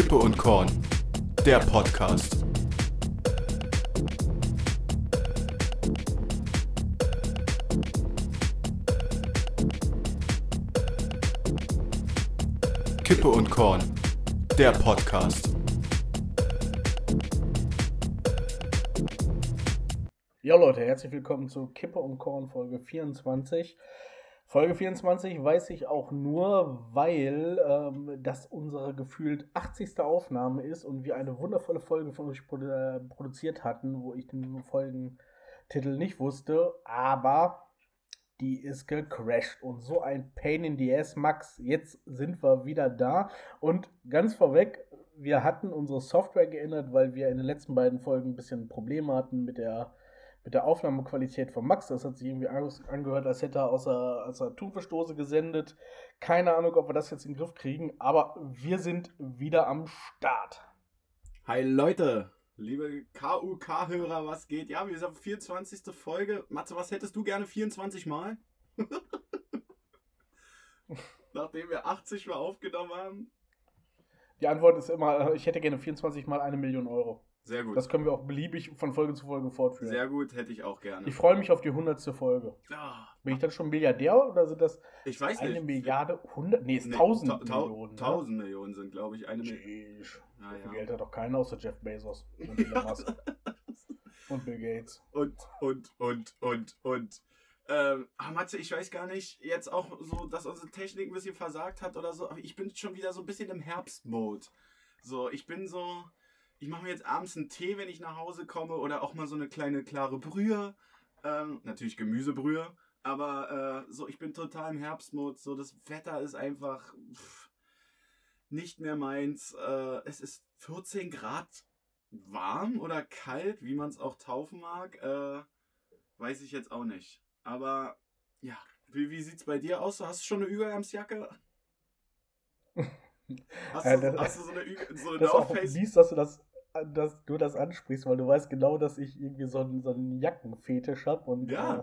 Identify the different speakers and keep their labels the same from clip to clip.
Speaker 1: Kippe und Korn, der Podcast. Kippe und Korn, der Podcast.
Speaker 2: Ja Leute, herzlich willkommen zu Kippe und Korn Folge 24. Folge 24 weiß ich auch nur, weil ähm, das unsere gefühlt 80. Aufnahme ist und wir eine wundervolle Folge von euch produ äh, produziert hatten, wo ich den Folgentitel nicht wusste, aber die ist gecrashed und so ein Pain in the Ass, Max. Jetzt sind wir wieder da und ganz vorweg, wir hatten unsere Software geändert, weil wir in den letzten beiden Folgen ein bisschen Probleme hatten mit der mit der Aufnahmequalität von Max. Das hat sich irgendwie angehört, als hätte er aus der, aus der Thunfischdose gesendet. Keine Ahnung, ob wir das jetzt in den Griff kriegen, aber wir sind wieder am Start.
Speaker 3: Hi Leute, liebe KUK-Hörer, was geht? Ja, wir sind auf 24. Folge. Matze, was hättest du gerne 24 Mal? Nachdem wir 80 Mal aufgenommen haben.
Speaker 2: Die Antwort ist immer, ich hätte gerne 24 Mal eine Million Euro.
Speaker 3: Sehr gut.
Speaker 2: Das können wir auch beliebig von Folge zu Folge fortführen.
Speaker 3: Sehr gut, hätte ich auch gerne.
Speaker 2: Ich freue mich auf die hundertste Folge.
Speaker 3: Ja.
Speaker 2: Bin ich dann schon Milliardär oder sind das
Speaker 3: Ich weiß
Speaker 2: eine
Speaker 3: nicht.
Speaker 2: Milliarde, hundert, nee, ist
Speaker 3: Nee,
Speaker 2: tausend
Speaker 3: ta- ta-
Speaker 2: Millionen. ne?
Speaker 3: Tausend Millionen sind, glaube ich, eine.
Speaker 2: Sheesh.
Speaker 3: Ja, ja.
Speaker 2: Geld hat doch keiner außer Jeff Bezos und Elon Musk und Bill Gates.
Speaker 3: Und, und, und, und, und. Ähm, ah, Matze, ich weiß gar nicht, jetzt auch so, dass unsere Technik ein bisschen versagt hat oder so, aber ich bin schon wieder so ein bisschen im Herbstmode. So, ich bin so, ich mache mir jetzt abends einen Tee, wenn ich nach Hause komme oder auch mal so eine kleine klare Brühe. Ähm, natürlich Gemüsebrühe, aber äh, so, ich bin total im Herbstmode. So, das Wetter ist einfach pff, nicht mehr meins. Äh, es ist 14 Grad warm oder kalt, wie man es auch taufen mag. Äh, weiß ich jetzt auch nicht. Aber ja, wie, wie sieht's bei dir aus? Hast du schon eine Überarmsjacke? Hast, du, hast du so eine, so eine
Speaker 2: Das
Speaker 3: North Face?
Speaker 2: mies, dass du das, dass du das ansprichst, weil du weißt genau, dass ich irgendwie so einen, so einen Jackenfetisch habe. Und
Speaker 3: Ja.
Speaker 2: äh,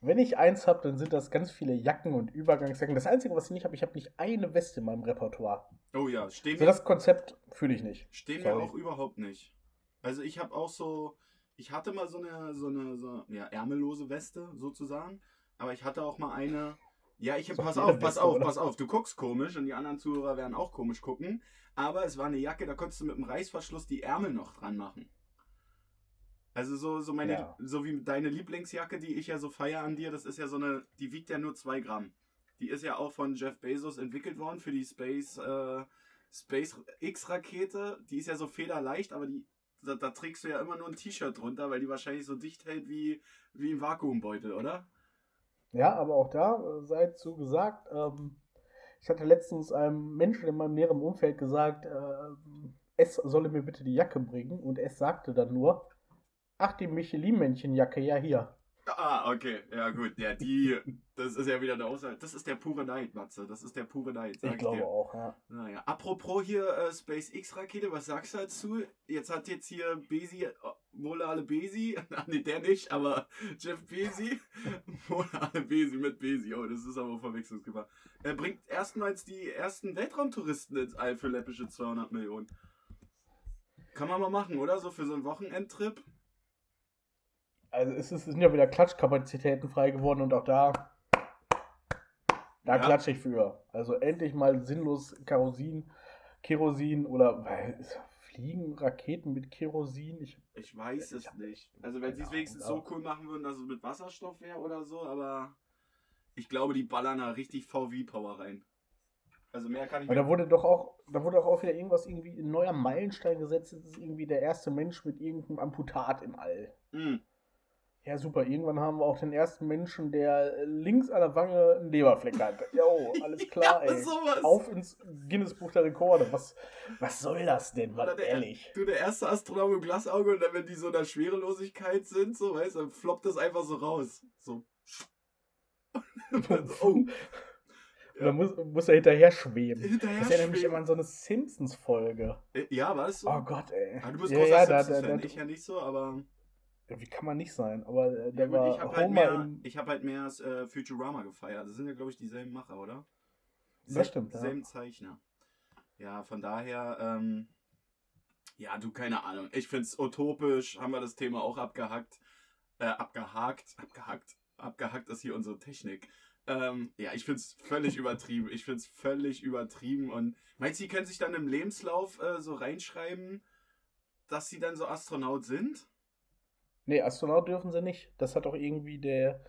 Speaker 2: wenn ich eins habe, dann sind das ganz viele Jacken und Übergangsjacken. Das Einzige, was ich nicht habe, ich habe nicht eine Weste in meinem Repertoire.
Speaker 3: Oh ja, stehen
Speaker 2: So das Konzept fühle ich nicht.
Speaker 3: stehen mir auch überhaupt nicht. Also ich habe auch so, ich hatte mal so eine, so eine, so, ja, ärmellose Weste sozusagen, aber ich hatte auch mal eine, ja, ich,
Speaker 2: So
Speaker 3: pass auf, pass auf,
Speaker 2: oder?
Speaker 3: pass auf, du guckst komisch und die anderen Zuhörer werden auch komisch gucken, aber es war eine Jacke, da konntest du mit dem Reißverschluss die Ärmel noch dran machen. Also so, so meine,
Speaker 2: Ja.
Speaker 3: so wie deine Lieblingsjacke, die ich ja so feier an dir, das ist ja so eine, die wiegt ja nur 2 Gramm. Die ist ja auch von Jeff Bezos entwickelt worden für die Space, äh, Space X-Rakete. Die ist ja so federleicht, aber die, da, da trägst du ja immer nur ein T-Shirt drunter, weil die wahrscheinlich so dicht hält wie, wie ein Vakuumbeutel, oder?
Speaker 2: Ja, aber auch da äh, sei zu gesagt, ähm, ich hatte letztens einem Menschen in meinem näheren Umfeld gesagt, ähm, es solle mir bitte die Jacke bringen und es sagte dann nur, ach, die Michelin-Männchen-Jacke, ja hier.
Speaker 3: Ah, okay. Ja, gut. Ja, die, das ist ja wieder eine Aussage. Das ist der pure Neid, Matze. Das ist der pure Neid, sag
Speaker 2: Ich
Speaker 3: ich,
Speaker 2: glaube
Speaker 3: dir.
Speaker 2: auch, ja.
Speaker 3: Naja, apropos hier äh, SpaceX-Rakete, was sagst du dazu? Jetzt hat jetzt hier Besi, oh, Molale Besi, ah, nee, der nicht, aber Jeff Besi, Molale Besi mit Besi, oh, das ist aber Verwechslungsgefahr. Er bringt erstmals die ersten Weltraumtouristen ins All für läppische 200 Millionen. Kann man mal machen, oder? So für so einen Wochenendtrip.
Speaker 2: Also es, ist, es sind ja wieder Klatschkapazitäten frei geworden und auch da, da
Speaker 3: Ja.
Speaker 2: klatsche ich für. Also endlich mal sinnlos Kerosin, Kerosin oder Fliegen Raketen mit Kerosin. Ich,
Speaker 3: Ich weiß
Speaker 2: Ich
Speaker 3: es
Speaker 2: hab-
Speaker 3: nicht. Also wenn sie es wenigstens so cool machen würden, dass es mit Wasserstoff wäre oder so, aber ich glaube, die ballern da richtig VW-Power rein. Also mehr kann ich
Speaker 2: aber da wurde doch auch, da wurde doch auch wieder irgendwas irgendwie ein neuer Meilenstein gesetzt. Das ist irgendwie der erste Mensch mit irgendeinem Amputat im All.
Speaker 3: Mm,
Speaker 2: Ja, super. Irgendwann haben wir auch den ersten Menschen, der links an der Wange einen Leberfleck hat. Jo, alles klar,
Speaker 3: Ja,
Speaker 2: ey.
Speaker 3: sowas.
Speaker 2: Auf ins Guinness-Buch der Rekorde. Was, was soll das denn, mal
Speaker 3: der,
Speaker 2: ehrlich?
Speaker 3: Du, der erste Astronom im Glasauge und dann, wenn die so in der Schwerelosigkeit sind, so, weißt du, dann floppt das einfach so raus. So. oh.
Speaker 2: Oder muss, muss er hinterher schweben?
Speaker 3: Hinterher
Speaker 2: Das erinnert mich
Speaker 3: schweben.
Speaker 2: immer an so eine Simpsons-Folge.
Speaker 3: Äh, Ja, war das so?
Speaker 2: Oh Gott, ey.
Speaker 3: Ah, du bist
Speaker 2: ja,
Speaker 3: großer
Speaker 2: ja,
Speaker 3: Simpsons-Fan, ich ja nicht so, aber
Speaker 2: Wie kann man nicht sein? Aber äh,
Speaker 3: ja,
Speaker 2: der
Speaker 3: gut,
Speaker 2: war
Speaker 3: ich habe halt, mehr- ich hab halt mehr äh, Futurama gefeiert. Das sind ja, glaube ich, dieselben Macher, oder?
Speaker 2: Das stimmt, ja.
Speaker 3: Selben Zeichner. Ja, von daher, ähm, ja, du, keine Ahnung. Ich find's utopisch, haben wir das Thema auch abgehackt. Äh, abgehakt, abgehackt, abgehackt ist hier unsere Technik. Ähm, ja, ich find's völlig übertrieben. Ich find's völlig übertrieben. Und meinst du, sie können sich dann im Lebenslauf äh, so reinschreiben, dass sie dann so Astronaut sind?
Speaker 2: Nee, Astronaut dürfen sie nicht. Das hat auch irgendwie der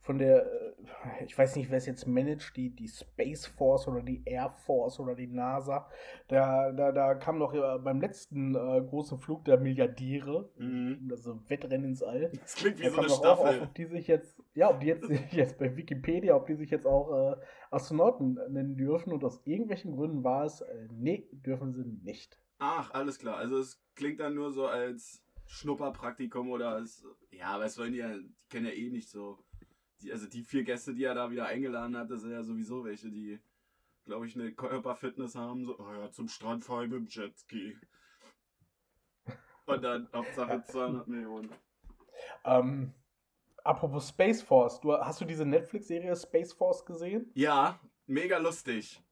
Speaker 2: von der, äh, ich weiß nicht, wer es jetzt managt, die, die Space Force oder die Air Force oder die NASA. Da, da, da kam noch äh, beim letzten äh, großen Flug der Milliardäre,
Speaker 3: Mhm.
Speaker 2: also Wettrennen ins All.
Speaker 3: Das klingt wie
Speaker 2: Da
Speaker 3: so eine
Speaker 2: auch auf,
Speaker 3: Staffel.
Speaker 2: ob die sich jetzt, ja, ob die jetzt, jetzt bei Wikipedia, ob die sich jetzt auch äh, Astronauten nennen dürfen und aus irgendwelchen Gründen war es, äh, nee, dürfen sie nicht.
Speaker 3: Ach, alles klar. Also es klingt dann nur so als Schnupperpraktikum oder als. Ja, aber es sollen die ja, die kennen ja eh nicht so. Die, also die vier Gäste, die er da wieder eingeladen hat, das sind ja sowieso welche, die, glaube ich, eine Körperfitness haben. So, oh ja, zum Strand fahren ich mit dem Jetski. Und dann Hauptsache 200 Millionen.
Speaker 2: Ähm, apropos Space Force, du, hast du diese Netflix-Serie Space Force gesehen?
Speaker 3: Ja, mega lustig.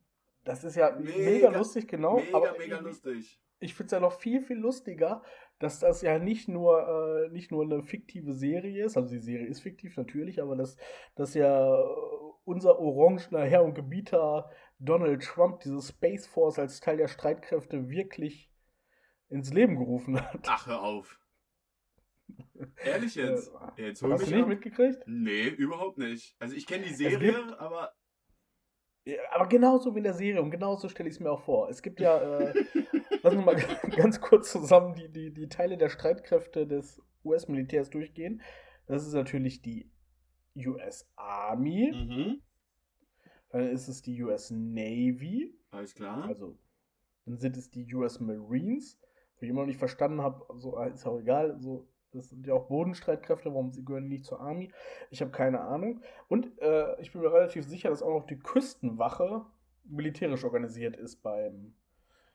Speaker 2: Das ist ja
Speaker 3: Mega-
Speaker 2: mega, lustig, genau.
Speaker 3: Mega,
Speaker 2: aber
Speaker 3: mega lustig.
Speaker 2: ich finde es ja noch viel, viel lustiger, dass das ja nicht nur, äh, nicht nur eine fiktive Serie ist, also die Serie ist fiktiv natürlich, aber dass, dass ja äh, unser orangener Herr und Gebieter Donald Trump diese Space Force als Teil der Streitkräfte wirklich ins Leben gerufen hat.
Speaker 3: Ach, hör auf. Ehrlich jetzt? Jetzt hol
Speaker 2: Hast du
Speaker 3: mich
Speaker 2: nicht
Speaker 3: ab.
Speaker 2: mitgekriegt?
Speaker 3: Nee, überhaupt nicht. Also ich kenne die Serie, aber
Speaker 2: Ja, aber genauso wie in der Serie und genauso stelle ich es mir auch vor. Es gibt ja, äh, lass uns mal ganz kurz zusammen die, die, die Teile der Streitkräfte des US-Militärs durchgehen. Das ist natürlich die US Army,
Speaker 3: Mhm.
Speaker 2: dann ist es die US Navy,
Speaker 3: Alles klar.
Speaker 2: also dann sind es die US Marines, wo ich immer noch nicht verstanden habe, so äh, ist auch egal, so das sind ja auch Bodenstreitkräfte, warum sie gehören nicht zur Army. Ich habe keine Ahnung. Und äh, ich bin mir relativ sicher, dass auch noch die Küstenwache militärisch organisiert ist beim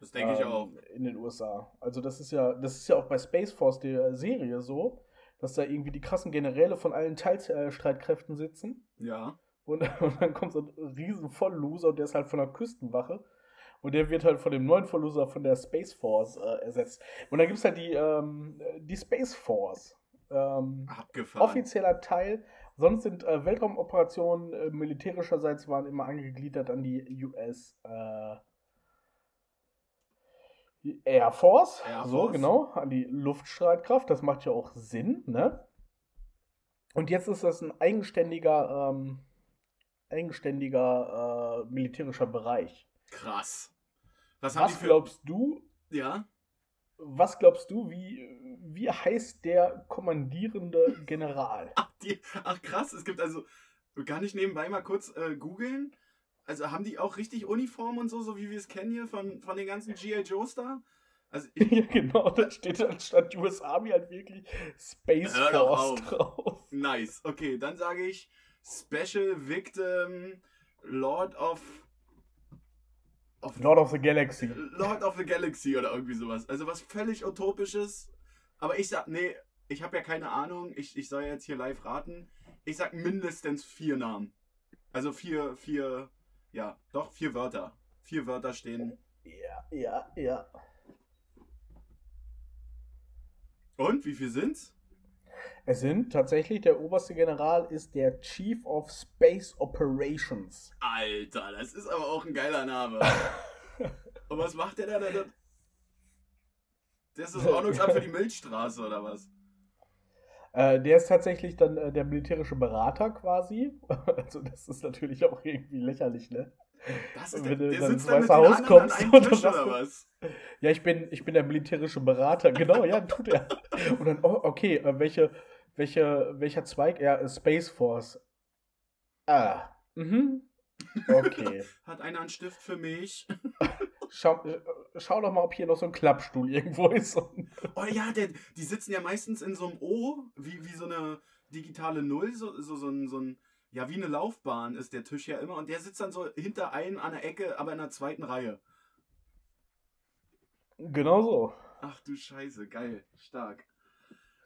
Speaker 3: das denke ich
Speaker 2: ähm,
Speaker 3: auch.
Speaker 2: in den USA. Also das ist ja, das ist ja auch bei Space Force der Serie so, dass da irgendwie die krassen Generäle von allen Teilstreitkräften sitzen.
Speaker 3: Ja.
Speaker 2: Und, und dann kommt so ein riesen Vollloser und der ist halt von der Küstenwache. Und der wird halt von dem neuen Vollloser von der Space Force äh, ersetzt. Und dann gibt es halt die, ähm, die Space Force. Ähm,
Speaker 3: Abgefahren.
Speaker 2: offizieller Teil. Sonst sind äh, Weltraumoperationen äh, militärischerseits waren immer angegliedert an die US äh, Air Force.
Speaker 3: Air
Speaker 2: So,
Speaker 3: Force.
Speaker 2: genau, an die Luftstreitkraft. Das macht ja auch Sinn, ne? Und jetzt ist das ein eigenständiger, ähm, eigenständiger äh, militärischer Bereich.
Speaker 3: Krass. Was
Speaker 2: Was
Speaker 3: für.
Speaker 2: glaubst du,
Speaker 3: ja?
Speaker 2: was glaubst du, wie, wie heißt der kommandierende General?
Speaker 3: Ach, die, ach, krass. Es gibt also. Kann ich nebenbei mal kurz äh, googeln? Also haben die auch richtig Uniform und so, so wie wir es kennen hier von, von den ganzen G.I. Joes da? Also ich,
Speaker 2: Ja, genau, da steht dann statt US Army halt wirklich Space Force
Speaker 3: auf.
Speaker 2: drauf.
Speaker 3: nice. Okay, dann sage ich Special Victim Lord of. Of
Speaker 2: Lord of the Galaxy.
Speaker 3: Lord of the Galaxy oder irgendwie sowas. Also was völlig utopisches. Aber ich sag, nee, ich habe ja keine Ahnung. Ich, ich soll jetzt hier live raten. Ich sag mindestens vier Namen. Also vier, vier, ja, doch, vier Wörter. Vier Wörter stehen.
Speaker 2: Ja, ja, ja.
Speaker 3: Und wie viel sind's?
Speaker 2: Es sind tatsächlich, der oberste General ist der Chief of Space Operations.
Speaker 3: Alter, das ist aber auch ein geiler Name. Und was macht der da? Der ist das Ordnungsamt für die Milchstraße oder was?
Speaker 2: Äh, der ist tatsächlich dann äh, der militärische Berater quasi. Also das ist natürlich auch irgendwie lächerlich, ne?
Speaker 3: Das ist
Speaker 2: Wenn
Speaker 3: der,
Speaker 2: du
Speaker 3: der
Speaker 2: dann
Speaker 3: sitzt
Speaker 2: ins
Speaker 3: dann
Speaker 2: Weiße Haus kommst
Speaker 3: Tisch oder was?
Speaker 2: Ja, ich bin, ich bin der militärische Berater. Genau, ja, tut er. Und dann, oh, okay, äh, welche, welche, welcher Zweig? Ja, Space Force. Ah, mhm. Okay.
Speaker 3: Hat einer einen Stift für mich?
Speaker 2: Schau, äh, schau doch mal, ob hier noch so ein Klappstuhl irgendwo ist.
Speaker 3: Oh ja, der, die sitzen ja meistens in so einem O, wie, wie so eine digitale Null, so, so, so, ein, so ein, ja, wie eine Laufbahn ist der Tisch ja immer. Und der sitzt dann so hinter einem an der Ecke, aber in der zweiten Reihe.
Speaker 2: Genau so.
Speaker 3: Ach du Scheiße, geil, stark.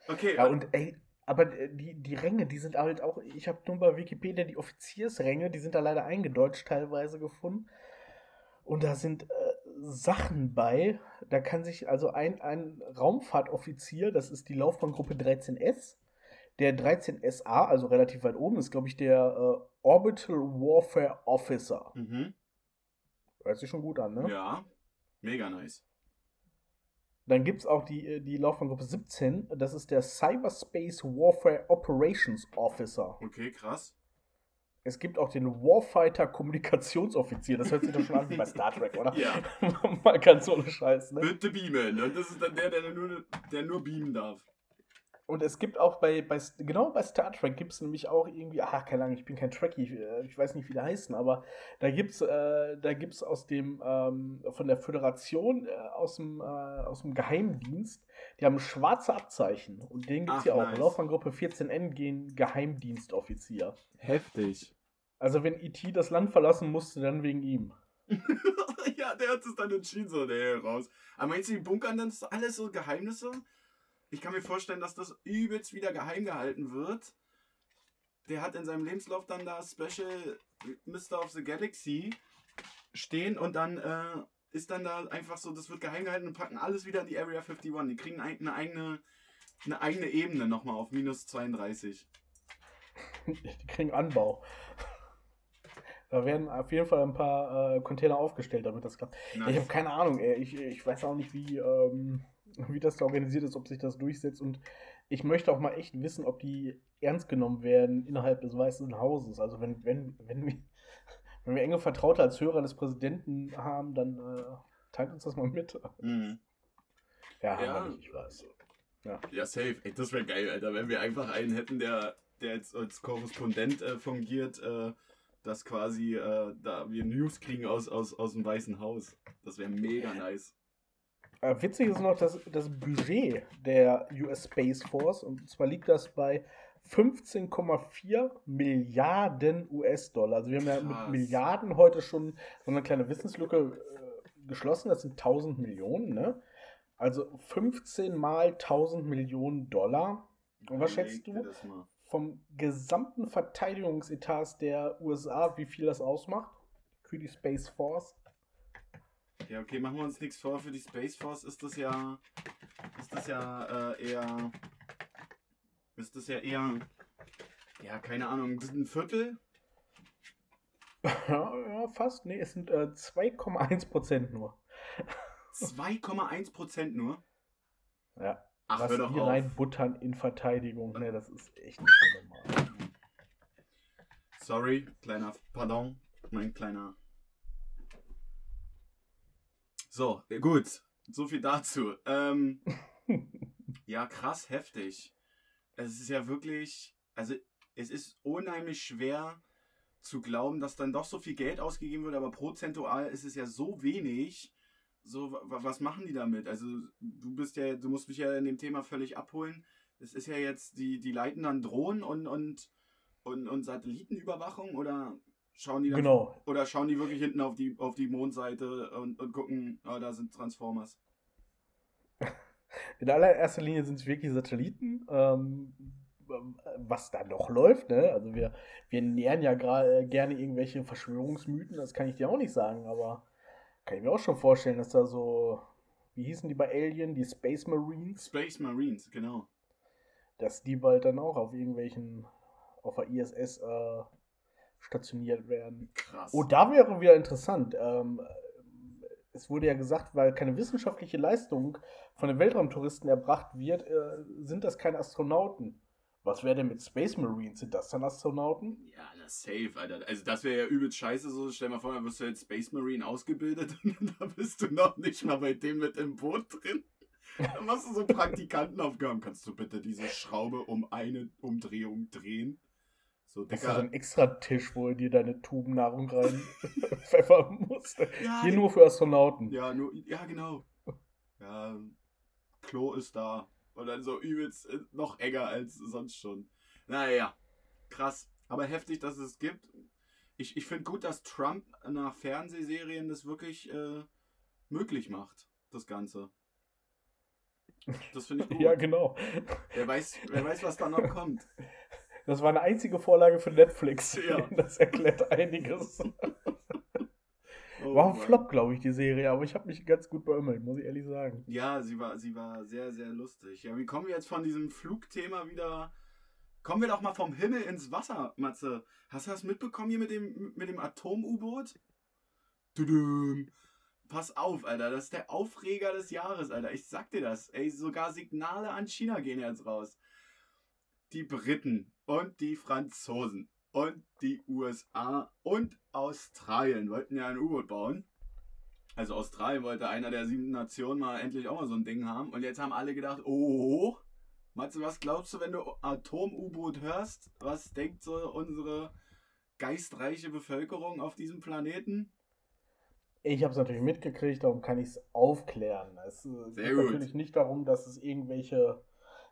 Speaker 3: Okay,
Speaker 2: Ja, und ey, aber äh, die, die Ränge, die sind halt auch, ich habe nur bei Wikipedia die Offiziersränge, die sind da leider eingedeutscht teilweise gefunden. Und da sind äh, Sachen bei. Da kann sich also ein, ein Raumfahrtoffizier, das ist die Laufbahngruppe 13S, der 13SA, also relativ weit oben, ist, glaube ich, der äh, Orbital Warfare Officer.
Speaker 3: Mhm.
Speaker 2: Hört sich schon gut an, ne?
Speaker 3: Ja, mega nice.
Speaker 2: Dann gibt es auch die, äh, die Laufbahngruppe 17, das ist der Cyberspace Warfare Operations Officer.
Speaker 3: Okay, krass.
Speaker 2: Es gibt auch den Warfighter Kommunikationsoffizier. Das hört sich doch schon an wie bei Star Trek, oder?
Speaker 3: Ja.
Speaker 2: Mal ganz ohne Scheiß, ne?
Speaker 3: Bitte beamen. Und das ist dann der, der nur, der nur beamen darf.
Speaker 2: Und es gibt auch bei, bei genau bei Star Trek gibt es nämlich auch irgendwie, ach, keine Ahnung, ich bin kein Trekkie, ich, äh, ich weiß nicht, wie der heißen, aber da gibt es äh, da gibt's aus dem, ähm, von der Föderation, äh, aus, dem, äh, aus dem Geheimdienst, die haben schwarze Abzeichen und den gibt es
Speaker 3: Ach,
Speaker 2: ja auch.
Speaker 3: nice.
Speaker 2: Laufbahngruppe 14N gehen Geheimdienstoffizier.
Speaker 3: Heftig.
Speaker 2: Also wenn E.T. das Land verlassen musste, dann wegen ihm.
Speaker 3: ja, der hat es dann entschieden, so, nee, raus. Aber meinst du, die bunkern dann alles so Geheimnisse? Ich kann mir vorstellen, dass das übelst wieder geheim gehalten wird. Der hat in seinem Lebenslauf dann da Special Mr. of the Galaxy stehen und dann äh, ist dann da einfach so, das wird geheim gehalten und packen alles wieder in die Area 51. Die kriegen ein- eine eigene, eine eigene Ebene nochmal auf minus 32.
Speaker 2: Die kriegen Anbau. Da werden auf jeden Fall ein paar äh, Container aufgestellt, damit das klappt. Ja, ich habe keine Ahnung, ey. Ich, ich weiß auch nicht, wie, ähm, wie das da organisiert ist, ob sich das durchsetzt. Und ich möchte auch mal echt wissen, ob die ernst genommen werden innerhalb des Weißen Hauses. Also wenn, wenn, wenn, wir, wenn wir enge Vertraute als Hörer des Präsidenten haben, dann äh, teilt uns das mal mit.
Speaker 3: Mhm.
Speaker 2: Ja,
Speaker 3: Ja.
Speaker 2: nicht, ich weiß.
Speaker 3: Ja, safe. Ey, das wäre geil, Alter. Wenn wir einfach einen hätten, der, der jetzt als Korrespondent äh, fungiert, äh, dass quasi äh, da wir News kriegen aus, aus, aus dem Weißen Haus. Das wäre mega nice.
Speaker 2: Äh, witzig ist noch das, das Budget der US Space Force und zwar liegt das bei 15,4 Milliarden US-Dollar. Also wir haben ja mit. Milliarden heute schon so eine kleine Wissenslücke äh, geschlossen. Das sind 1000 Millionen, ne? Also 15 mal 1000 Millionen Dollar. Und was schätzt du vom gesamten Verteidigungsetats der USA, wie viel das ausmacht für die Space Force?
Speaker 3: Ja, okay, machen wir uns nichts vor. Für die Space Force ist das ja. Ist das ja äh, eher. Ist das ja eher. Ja, keine Ahnung, ein Viertel?
Speaker 2: Ja, ja, fast. Nee, es sind äh, 2,1 Prozent nur.
Speaker 3: 2,1% nur?
Speaker 2: Ja.
Speaker 3: Ach,
Speaker 2: was
Speaker 3: hör doch
Speaker 2: die
Speaker 3: auf.
Speaker 2: reinbuttern in Verteidigung. Ne, das ist echt nicht normal.
Speaker 3: Sorry, kleiner, pardon, mein kleiner. So, äh, gut, so viel dazu. Ähm, ja, krass, heftig. Es ist ja wirklich, also es ist unheimlich schwer zu glauben, dass dann doch so viel Geld ausgegeben wird, aber prozentual ist es ja so wenig. So, wa- wa- was machen die damit? Also, du bist ja, du musst mich ja in dem Thema völlig abholen. Es ist ja jetzt, die, die leiten dann Drohnen und, und, und, und Satellitenüberwachung oder schauen die dann
Speaker 2: Genau.
Speaker 3: oder schauen die wirklich hinten auf die, auf die Mondseite und, und gucken, ah, da sind Transformers.
Speaker 2: In allererster Linie sind es wirklich Satelliten. Ähm, was da noch läuft, ne? Also wir, wir nähern ja gerade gerne irgendwelche Verschwörungsmythen, das kann ich dir auch nicht sagen, aber kann ich mir auch schon vorstellen, dass da so, wie hießen die bei Alien, die Space Marines,
Speaker 3: Space Marines, genau.
Speaker 2: dass die bald dann auch auf irgendwelchen, auf der ISS äh, stationiert werden.
Speaker 3: Krass.
Speaker 2: Oh, da wäre wieder interessant. Ähm, es wurde ja gesagt, weil keine wissenschaftliche Leistung von den Weltraumtouristen erbracht wird, äh, sind das keine Astronauten. Was wäre denn mit Space Marines? Sind das dann Astronauten?
Speaker 3: ja, das safe, Alter. Also das wäre ja übelst scheiße so. Stell dir mal vor, da wirst du jetzt Space Marine ausgebildet und da bist du noch nicht mal bei dem mit im Boot drin. Dann machst du so Praktikantenaufgaben. Kannst du bitte diese Schraube um eine Umdrehung drehen? So,
Speaker 2: Das ist ja so
Speaker 3: Digga.
Speaker 2: ein extra Tisch, wo du dir deine Tuben Nahrung rein pfeffern musst.
Speaker 3: Ja,
Speaker 2: Hier nur für Astronauten.
Speaker 3: Ja, nur, ja, genau. Ja, Klo ist da. Und dann so übelst äh, noch enger als sonst schon. Naja, krass. Aber heftig, dass es gibt. Ich, ich finde gut, dass Trump nach Fernsehserien das wirklich äh, möglich macht, das Ganze. Das finde ich gut.
Speaker 2: Ja, genau.
Speaker 3: wer, weiß, wer weiß, was da noch kommt.
Speaker 2: Das war eine einzige Vorlage für Netflix.
Speaker 3: Ja.
Speaker 2: Das erklärt einiges.
Speaker 3: Oh
Speaker 2: War ein. Flop, glaube ich, die Serie, aber ich habe mich ganz gut beömmelt, muss ich ehrlich sagen.
Speaker 3: Ja, sie war, sie war sehr, sehr lustig. Ja, wie kommen wir jetzt von diesem Flugthema wieder? Kommen wir doch mal vom Himmel ins Wasser, Matze. Hast du das mitbekommen hier mit dem, mit dem Atom-U-Boot? Pass auf, Alter. Das ist der Aufreger des Jahres, Alter. Ich sag dir das. Ey, sogar Signale an China gehen jetzt raus. Die Briten und die Franzosen und die USA und Australien wollten ja ein U-Boot bauen. Also Australien wollte einer der sieben Nationen mal endlich auch mal so ein Ding haben. Und jetzt haben alle gedacht, oh, Matze, was glaubst du, wenn du Atom-U-Boot hörst? Was denkt so unsere geistreiche Bevölkerung auf diesem Planeten?
Speaker 2: Ich habe es natürlich mitgekriegt, darum kann ich es aufklären. Es
Speaker 3: Sehr
Speaker 2: geht
Speaker 3: gut.
Speaker 2: natürlich nicht darum, dass es irgendwelche,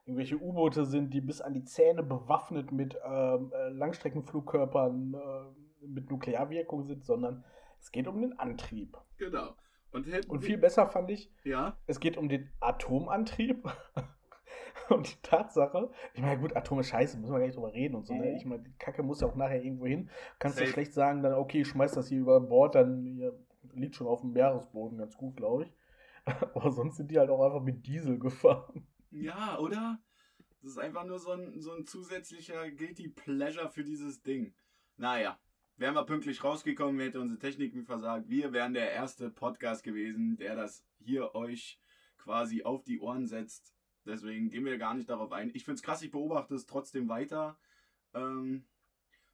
Speaker 2: irgendwelche U-Boote sind, die bis an die Zähne bewaffnet mit ähm, äh, Langstreckenflugkörpern äh, mit Nuklearwirkung sind, sondern es geht um den Antrieb.
Speaker 3: Genau. Und,
Speaker 2: Und viel besser fand ich,
Speaker 3: Ja,
Speaker 2: es geht um den Atomantrieb. Und die Tatsache, ich meine, gut, Atom ist scheiße, müssen wir gar nicht drüber reden und so, ne?
Speaker 3: Mhm.
Speaker 2: Ich meine, die Kacke muss ja auch nachher irgendwo hin. Kannst du
Speaker 3: Safe.
Speaker 2: schlecht sagen, dann, okay, ich schmeiß das hier über Bord, dann hier, liegt schon auf dem Meeresboden ganz gut, glaube ich. Aber sonst sind die halt auch einfach mit Diesel gefahren.
Speaker 3: Ja, oder? Das ist einfach nur so ein, so ein zusätzlicher Guilty Pleasure für dieses Ding. Naja, wären wir pünktlich rausgekommen, hätte unsere Techniken versagt. Wir wären der erste Podcast gewesen, der das hier euch quasi auf die Ohren setzt. Deswegen gehen wir gar nicht darauf ein. Ich finde es krass, ich beobachte es trotzdem weiter. Ähm,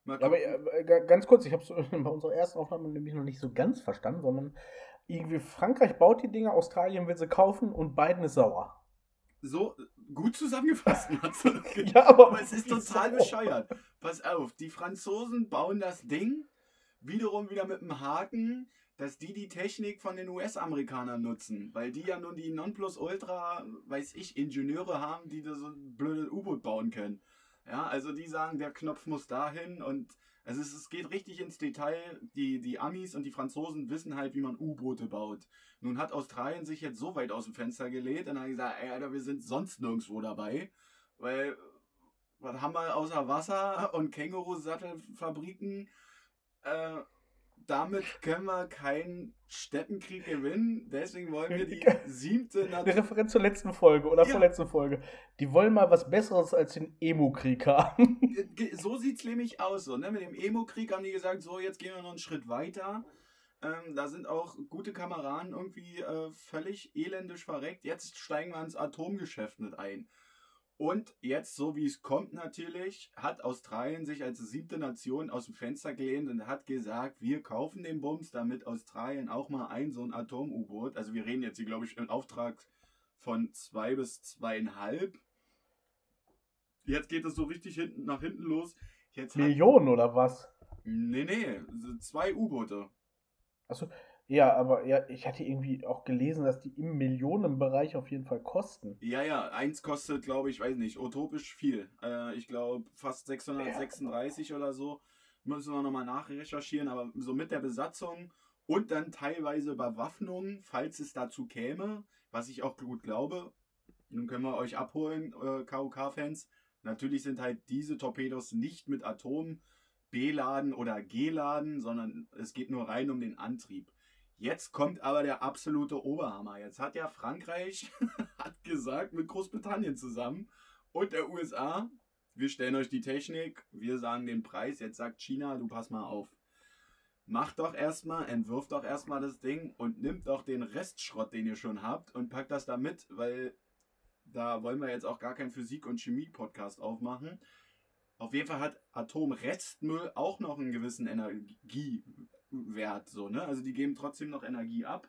Speaker 2: aber äh, ga- ganz kurz, ich habe es bei unserer ersten Aufnahme nämlich noch nicht so ganz verstanden, sondern irgendwie Frankreich baut die Dinge, Australien will sie kaufen und Biden ist sauer.
Speaker 3: So gut zusammengefasst, Matze.
Speaker 2: Ja, aber,
Speaker 3: Aber es ist total bescheuert. Pass auf, die Franzosen bauen das Ding wiederum wieder mit dem Haken, dass die die Technik von den US-Amerikanern nutzen, weil die ja nun die Nonplusultra, weiß ich, Ingenieure haben, die da so ein blödes U-Boot bauen können. Ja, also die sagen, der Knopf muss dahin und also es, es geht richtig ins Detail. Die, die Amis und die Franzosen wissen halt, wie man U-Boote baut. Nun hat Australien sich jetzt so weit aus dem Fenster gelehnt und hat gesagt, ey, Alter, wir sind sonst nirgendwo dabei, weil was haben wir außer Wasser und Kängurusattelfabriken? Äh, damit können wir keinen Städtenkrieg gewinnen. Deswegen wollen wir die siebte
Speaker 2: Eine
Speaker 3: Nation.
Speaker 2: Referenz zur letzten Folge oder
Speaker 3: Ja.
Speaker 2: vorletzten Folge. Die wollen mal was Besseres als den Emo-Krieg haben.
Speaker 3: So sieht's nämlich aus. So, ne? Mit dem Emo-Krieg haben die gesagt, so, jetzt gehen wir noch einen Schritt weiter. Ähm, da sind auch gute Kameraden irgendwie äh, völlig elendisch verreckt. Jetzt steigen wir ins Atomgeschäft mit ein. Und jetzt, so wie es kommt natürlich, hat Australien sich als siebte Nation aus dem Fenster gelehnt und hat gesagt, wir kaufen den Bums, damit Australien auch mal ein so ein Atom-U-Boot, also wir reden jetzt hier, glaube ich, im Auftrag von zwei bis zweieinhalb. Jetzt geht es so richtig hinten, nach hinten los. Jetzt hat,
Speaker 2: Millionen oder was?
Speaker 3: nee, nee, zwei U-Boote.
Speaker 2: Achso, ja, aber ja, ich hatte irgendwie auch gelesen, dass die im Millionenbereich auf jeden Fall kosten.
Speaker 3: Ja, ja, eins kostet, glaube ich, weiß nicht, utopisch viel. Äh, ich glaube fast 636 oder so. Müssen wir nochmal nachrecherchieren, aber so mit der Besatzung und dann teilweise Bewaffnung, falls es dazu käme, was ich auch gut glaube. Nun können wir euch abholen, äh, KOK-Fans. Natürlich sind halt diese Torpedos nicht mit Atom B-Laden oder G-Laden, sondern es geht nur rein um den Antrieb. Jetzt kommt aber der absolute Oberhammer. Jetzt hat ja Frankreich hat gesagt mit Großbritannien zusammen und der USA, wir stellen euch die Technik, wir sagen den Preis. Jetzt sagt China, du pass mal auf. Macht doch erstmal, entwirft doch erstmal das Ding und nimmt doch den Restschrott, den ihr schon habt und packt das da mit, weil da wollen wir jetzt auch gar keinen Physik- und Chemie-Podcast aufmachen. Auf jeden Fall hat Atomrestmüll auch noch einen gewissen Energiewert, so, ne? Also die geben trotzdem noch Energie ab.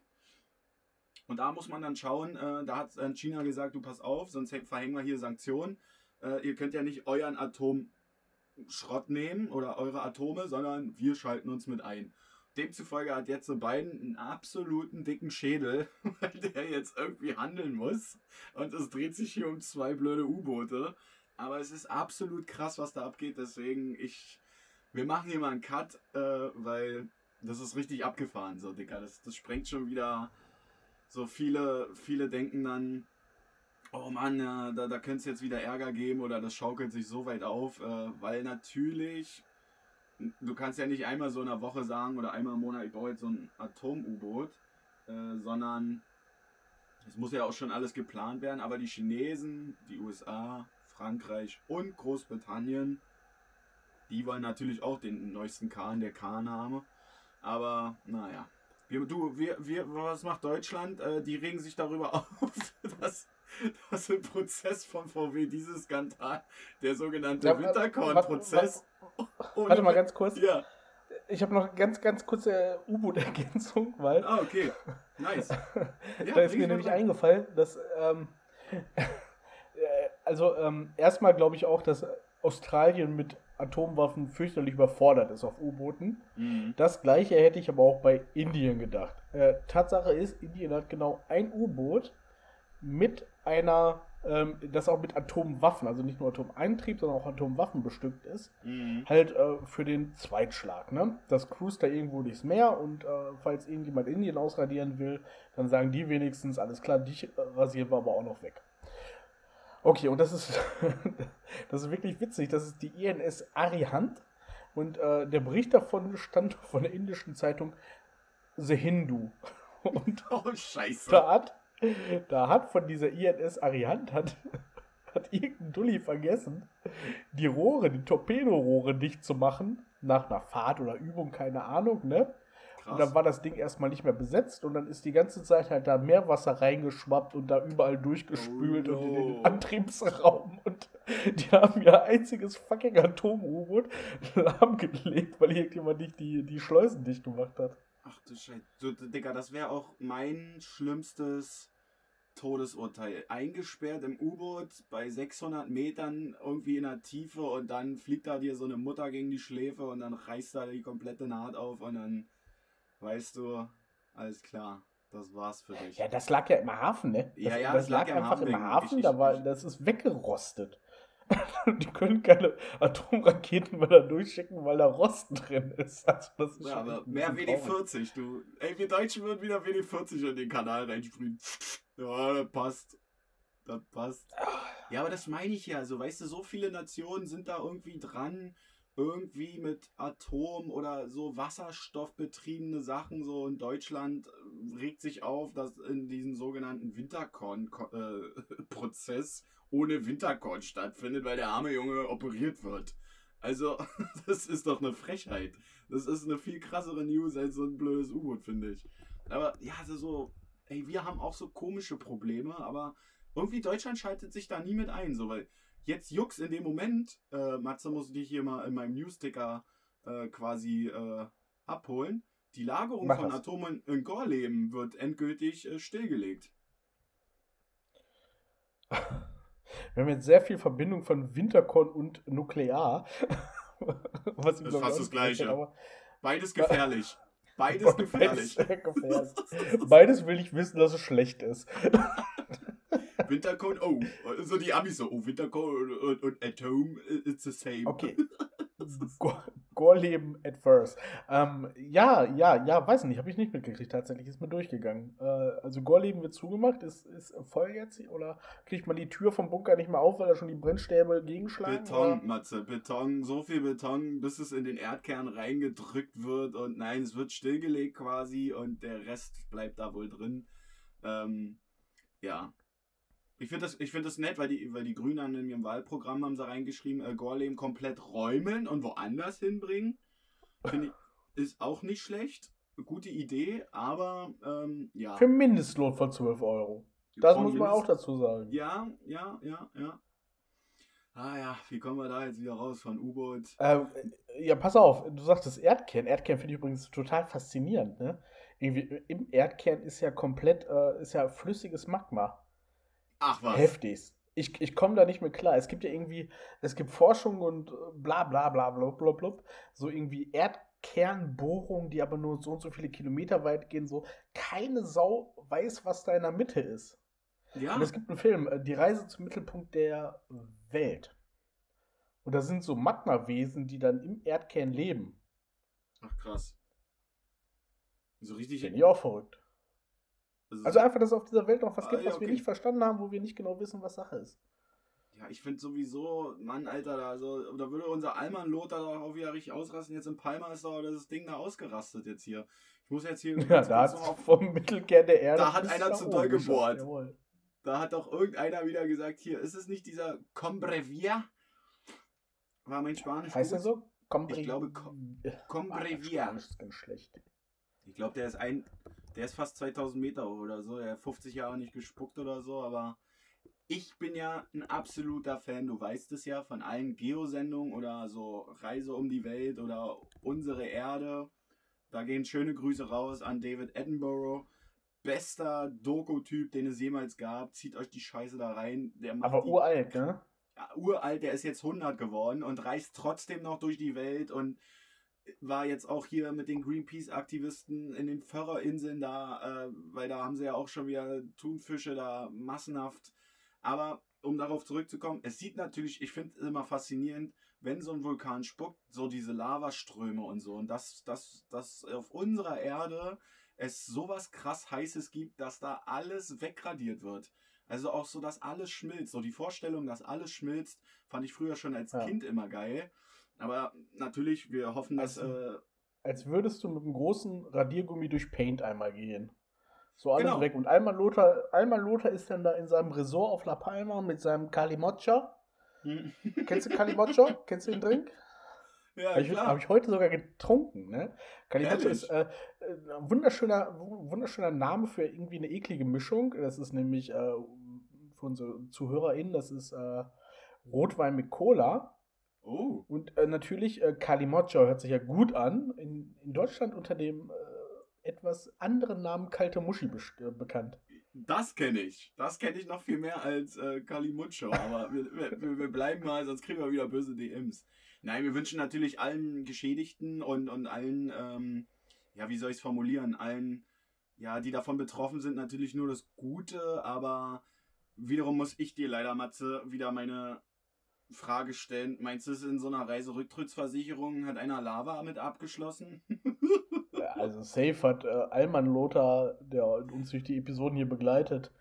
Speaker 3: Und da muss man dann schauen, äh, da hat äh, China gesagt, du pass auf, sonst hä- verhängen wir hier Sanktionen. Äh, ihr könnt ja nicht euren Atomschrott nehmen oder eure Atome, sondern wir schalten uns mit ein. Demzufolge hat jetzt so Biden einen absoluten dicken Schädel, weil der jetzt irgendwie handeln muss. Und es dreht sich hier um zwei blöde U-Boote. Aber es ist absolut krass, was da abgeht. Deswegen, ich. Wir machen hier mal einen Cut, äh, weil das ist richtig abgefahren, so, Dicker. Das, das sprengt schon wieder. So viele, viele denken dann, oh Mann, ja, da, da könnte es jetzt wieder Ärger geben oder das schaukelt sich so weit auf, äh, weil natürlich du kannst ja nicht einmal so in einer Woche sagen oder einmal im Monat, ich baue jetzt so ein Atom-U-Boot, äh, sondern es muss ja auch schon alles geplant werden. Aber die Chinesen, die USA, Frankreich und Großbritannien, die wollen natürlich auch den neuesten Kahn der Kahn haben. Aber naja. Wir, du, wir, wir, was macht Deutschland? Äh, die regen sich darüber auf, dass, dass im Prozess von VW dieses Skandal, der sogenannte
Speaker 2: Ja,
Speaker 3: Winterkorn-Prozess.
Speaker 2: Warte mal ganz kurz.
Speaker 3: Ja.
Speaker 2: Ich habe noch ganz, ganz kurze U-Boot-Ergänzung, weil
Speaker 3: Ah, okay. Nice.
Speaker 2: da ist mir
Speaker 3: ich
Speaker 2: nämlich eingefallen, dass, ähm, äh, also ähm, erstmal glaube ich auch, dass Australien mit Atomwaffen fürchterlich überfordert ist auf U-Booten.
Speaker 3: Mhm.
Speaker 2: Das gleiche hätte ich aber auch bei Indien gedacht. Äh, Tatsache ist, Indien hat genau ein U-Boot mit einer, ähm, das auch mit Atomwaffen, also nicht nur Atomantrieb, sondern auch Atomwaffen bestückt ist.
Speaker 3: Mhm.
Speaker 2: Halt äh, für den Zweitschlag. Ne? Das cruist da irgendwo durchs Meer und äh, falls irgendjemand Indien ausradieren will, dann sagen die wenigstens, alles klar, dich äh, rasieren wir aber auch noch weg. Okay, und das ist, das ist wirklich witzig. Das ist die INS Arihant und äh, der Bericht davon stand von der indischen Zeitung The Hindu. Und
Speaker 3: Oh, scheiße.
Speaker 2: da hat, da hat von dieser INS Arihant hat, hat irgendein Dulli vergessen, die Rohre, die Torpedorohre dicht zu machen, nach einer Fahrt oder Übung, keine Ahnung, ne? Und dann
Speaker 3: Krass.
Speaker 2: war das Ding erstmal nicht mehr besetzt und dann ist die ganze Zeit halt da Meerwasser reingeschwappt und da überall durchgespült
Speaker 3: Oh
Speaker 2: und in den
Speaker 3: no.
Speaker 2: Antriebsraum und die haben ihr einziges fucking Atom-U-Boot lahmgelegt, weil irgendjemand nicht die, die Schleusen dicht gemacht hat.
Speaker 3: Ach du Scheiße. Du, Digga, das wäre auch mein schlimmstes Todesurteil. Eingesperrt im U-Boot bei 600 Metern irgendwie in der Tiefe und dann fliegt da dir so eine Mutter gegen die Schläfe und dann reißt da die komplette Naht auf und dann weißt du, alles klar, das war's für dich.
Speaker 2: Ja, das lag ja im Hafen, ne? Das,
Speaker 3: Ja, ja,
Speaker 2: das
Speaker 3: das lag
Speaker 2: lag
Speaker 3: ja im
Speaker 2: einfach
Speaker 3: Hafen
Speaker 2: im Hafen,
Speaker 3: ich-
Speaker 2: da war, das ist weggerostet. Die können keine Atomraketen mehr da durchschicken, weil da Rost drin ist. Also das ist
Speaker 3: Ja, aber mehr
Speaker 2: bisschen traurig.
Speaker 3: WD-40, du. Ey, wir Deutschen würden wieder WD-40 in den Kanal reinsprühen. Ja, das passt. Das passt. Ja, aber das meine ich ja. So, weißt du, so viele Nationen sind da irgendwie dran, irgendwie mit Atom oder so wasserstoffbetriebene Sachen. So in Deutschland äh, regt sich auf, dass in diesem sogenannten Winterkorn-Prozess ohne Winterkorn stattfindet, weil der arme Junge operiert wird. Also, das ist doch eine Frechheit. Das ist eine viel krassere News als so ein blödes U-Boot, finde ich. Aber ja, also so, ey, wir haben auch so komische Probleme, aber irgendwie Deutschland schaltet sich da nie mit ein, so, weil jetzt Jux in dem Moment, äh, Matze muss dich hier mal in meinem Newsticker äh, quasi äh, abholen. Die Lagerung
Speaker 2: Mach
Speaker 3: von
Speaker 2: das.
Speaker 3: Atomen in Gorleben wird endgültig äh, stillgelegt.
Speaker 2: Wir haben jetzt sehr viel Verbindung von Winterkorn und Nuklear. Was
Speaker 3: Das ist fast das Gleiche.
Speaker 2: aber-
Speaker 3: Beides gefährlich. Beides gefährlich.
Speaker 2: Beides, gefährlich. Beides will ich wissen, dass es schlecht ist.
Speaker 3: Winterkorn, oh, so die Amis so, oh, Winterkorn und, und, und Atom, it's the same.
Speaker 2: Okay. Go- Gorleben at first. Ähm, ja, ja, ja, weiß nicht, habe ich nicht mitgekriegt tatsächlich, ist mir durchgegangen. Äh, also Gorleben wird zugemacht, ist, ist voll jetzt oder kriegt man die Tür vom Bunker nicht mehr auf, weil da schon die Brennstäbe gegenschlagen?
Speaker 3: Beton, Matze, Beton, so viel Beton, bis es in den Erdkern reingedrückt wird und nein, es wird stillgelegt quasi und der Rest bleibt da wohl drin. Ähm, ja. Ich finde das, ich find das nett, weil die, weil die Grünen in ihrem Wahlprogramm haben sie reingeschrieben, äh, Gorleben komplett räumen und woanders hinbringen. Finde ich, ist auch nicht schlecht. Gute Idee, aber ähm, ja.
Speaker 2: Für einen Mindestlohn von 12 Euro. Das muss man auch dazu sagen.
Speaker 3: Ja, ja, ja, ja. Ah ja, wie kommen wir da jetzt wieder raus von U-Boot?
Speaker 2: Ähm, ja, pass auf, du sagtest Erdkern. Erdkern finde ich übrigens total faszinierend. Ne? Irgendwie, Im Erdkern ist ja komplett, äh, ist ja flüssiges Magma.
Speaker 3: Ach was.
Speaker 2: Heftig. Ich, ich komme da nicht mehr klar. Es gibt ja irgendwie, es gibt Forschung und äh, bla bla bla bla bla bla. So irgendwie Erdkernbohrungen, die aber nur so und so viele Kilometer weit gehen. So keine Sau weiß, was da in der Mitte ist.
Speaker 3: Ja,
Speaker 2: Und es gibt einen Film, äh, Die Reise zum Mittelpunkt der Welt. Und da sind so Magmawesen, die dann im Erdkern leben.
Speaker 3: ach krass. So richtig.
Speaker 2: Finde ich auch verrückt.
Speaker 3: Also,
Speaker 2: Also einfach, dass es auf dieser Welt noch was
Speaker 3: Ah,
Speaker 2: gibt,
Speaker 3: ja,
Speaker 2: was wir nicht verstanden haben, wo wir nicht genau wissen, was Sache ist.
Speaker 3: ja, ich finde sowieso, Mann, Alter, da, so, da würde unser Alman Lothar doch auch wieder richtig ausrasten. Jetzt in Palma ist doch das Ding da ausgerastet jetzt hier. Ich muss jetzt hier.
Speaker 2: Ja, da hat vom Mittelkern der Erde.
Speaker 3: Da hat einer zu doll gebohrt. Da hat doch irgendeiner wieder gesagt, hier, ist es nicht dieser Combrevia? War mein Spanisch.
Speaker 2: Heißt er so?
Speaker 3: Combre ich glaube, Com Combrevia.
Speaker 2: Das ist ganz schlecht.
Speaker 3: Ich glaube, der ist ein, der ist fast 2000 Meter oder so. Er hat 50 Jahre nicht gespuckt oder so, aber ich bin ja ein absoluter Fan, du weißt es ja, von allen Geosendungen oder so Reise um die Welt oder unsere Erde. Da gehen schöne Grüße raus an David Attenborough. Bester Doku-Typ, den es jemals gab. Zieht euch die Scheiße da rein.
Speaker 2: Aber uralt, ne?
Speaker 3: Ja, uralt, der ist jetzt 100 geworden und reist trotzdem noch durch die Welt und war jetzt auch hier mit den Greenpeace-Aktivisten in den Förrerinseln da, äh, weil da haben sie ja auch schon wieder Thunfische da massenhaft aber um darauf zurückzukommen, es sieht natürlich, ich finde es immer faszinierend, wenn so ein Vulkan spuckt, so diese Lavaströme und so. Und dass, dass, dass auf unserer Erde es sowas krass Heißes gibt, dass da alles wegradiert wird. Also auch so, dass alles schmilzt. So die Vorstellung, dass alles schmilzt, fand ich früher schon als ja. Kind immer geil. Aber natürlich, wir hoffen, dass.
Speaker 2: Also, äh, als würdest du mit einem großen Radiergummi durch Paint einmal gehen. So alles genau. weg. Und Alman Lothar, Alman Lothar ist dann da in seinem Resort auf La Palma mit seinem Kalimocha. Hm. Kennst du Kalimocha? Kennst du den Drink? Ja, Habe ich, hab ich, heute sogar getrunken, ne? Kalimocha ist äh, ein wunderschöner, wunderschöner Name für irgendwie eine eklige Mischung. Das ist nämlich äh, für unsere ZuhörerInnen, das ist äh, Rotwein mit Cola.
Speaker 3: Oh.
Speaker 2: Und äh, natürlich, äh, Kalimocha hört sich ja gut an. In, in Deutschland unter dem äh, etwas anderen Namen Kalte Muschi be bekannt.
Speaker 3: Das kenne ich. Das kenne ich noch viel mehr als äh, Kalimucho. Aber wir, wir, wir, bleiben mal, sonst kriegen wir wieder böse DMs. Nein, wir wünschen natürlich allen Geschädigten und, und allen, ähm, ja, wie soll ich es formulieren, allen, ja, die davon betroffen sind, natürlich nur das Gute. Aber wiederum muss ich dir leider, Matze, wieder meine Frage stellen. Meinst du, es in so einer Reiserücktrittsversicherung hat einer Lava mit abgeschlossen?
Speaker 2: also safe hat äh, Alman Lothar, der uns durch die Episoden hier begleitet,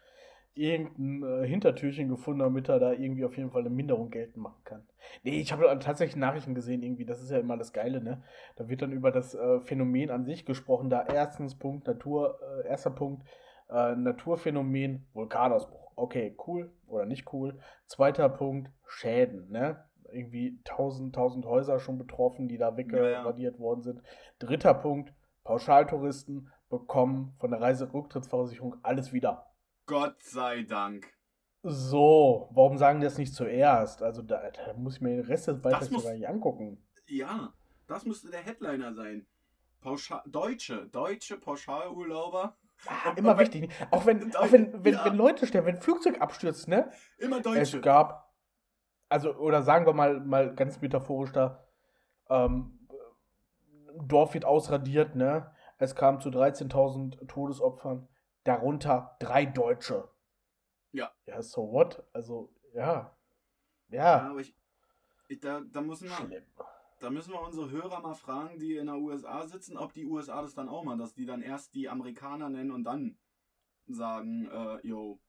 Speaker 2: irgendein äh, Hintertürchen gefunden, damit er da irgendwie auf jeden Fall eine Minderung geltend machen kann. Nee, ich habe tatsächlich Nachrichten gesehen, irgendwie, das ist ja immer das Geile, ne? Da wird dann über das äh, Phänomen an sich gesprochen, da erstens Punkt Natur, äh, erster Punkt, äh, Naturphänomen, Vulkanausbruch. Okay, cool oder nicht cool. Zweiter Punkt, Schäden, ne? Irgendwie 1000, 1000 Häuser schon betroffen, die da weggeradiert ja, ja. worden sind. Dritter Punkt, Pauschaltouristen bekommen von der Reiserücktrittsversicherung alles wieder.
Speaker 3: Gott sei Dank.
Speaker 2: So, warum sagen die das nicht zuerst? Also da, da muss ich mir den Rest des Beitrags muss, gar nicht angucken.
Speaker 3: Ja, das müsste der Headliner sein. Pauschal, deutsche, deutsche Pauschalurlauber.
Speaker 2: Ah, immer wichtig. Auch wenn, auch wenn, wenn, ja. wenn Leute sterben, wenn ein Flugzeug abstürzt, ne?
Speaker 3: Immer Deutsche.
Speaker 2: Es gab, also, oder sagen wir mal, mal ganz metaphorisch da, ähm, Dorf wird ausradiert, ne? Es kam zu 13.000 Todesopfern, darunter drei Deutsche.
Speaker 3: Ja.
Speaker 2: Ja, so what? Also, ja. Ja.
Speaker 3: ja aber ich, ich, da, da, müssen wir, da müssen wir unsere Hörer mal fragen, die in der USA sitzen, ob die USA das dann auch mal, dass die dann erst die Amerikaner nennen und dann sagen, äh, yo,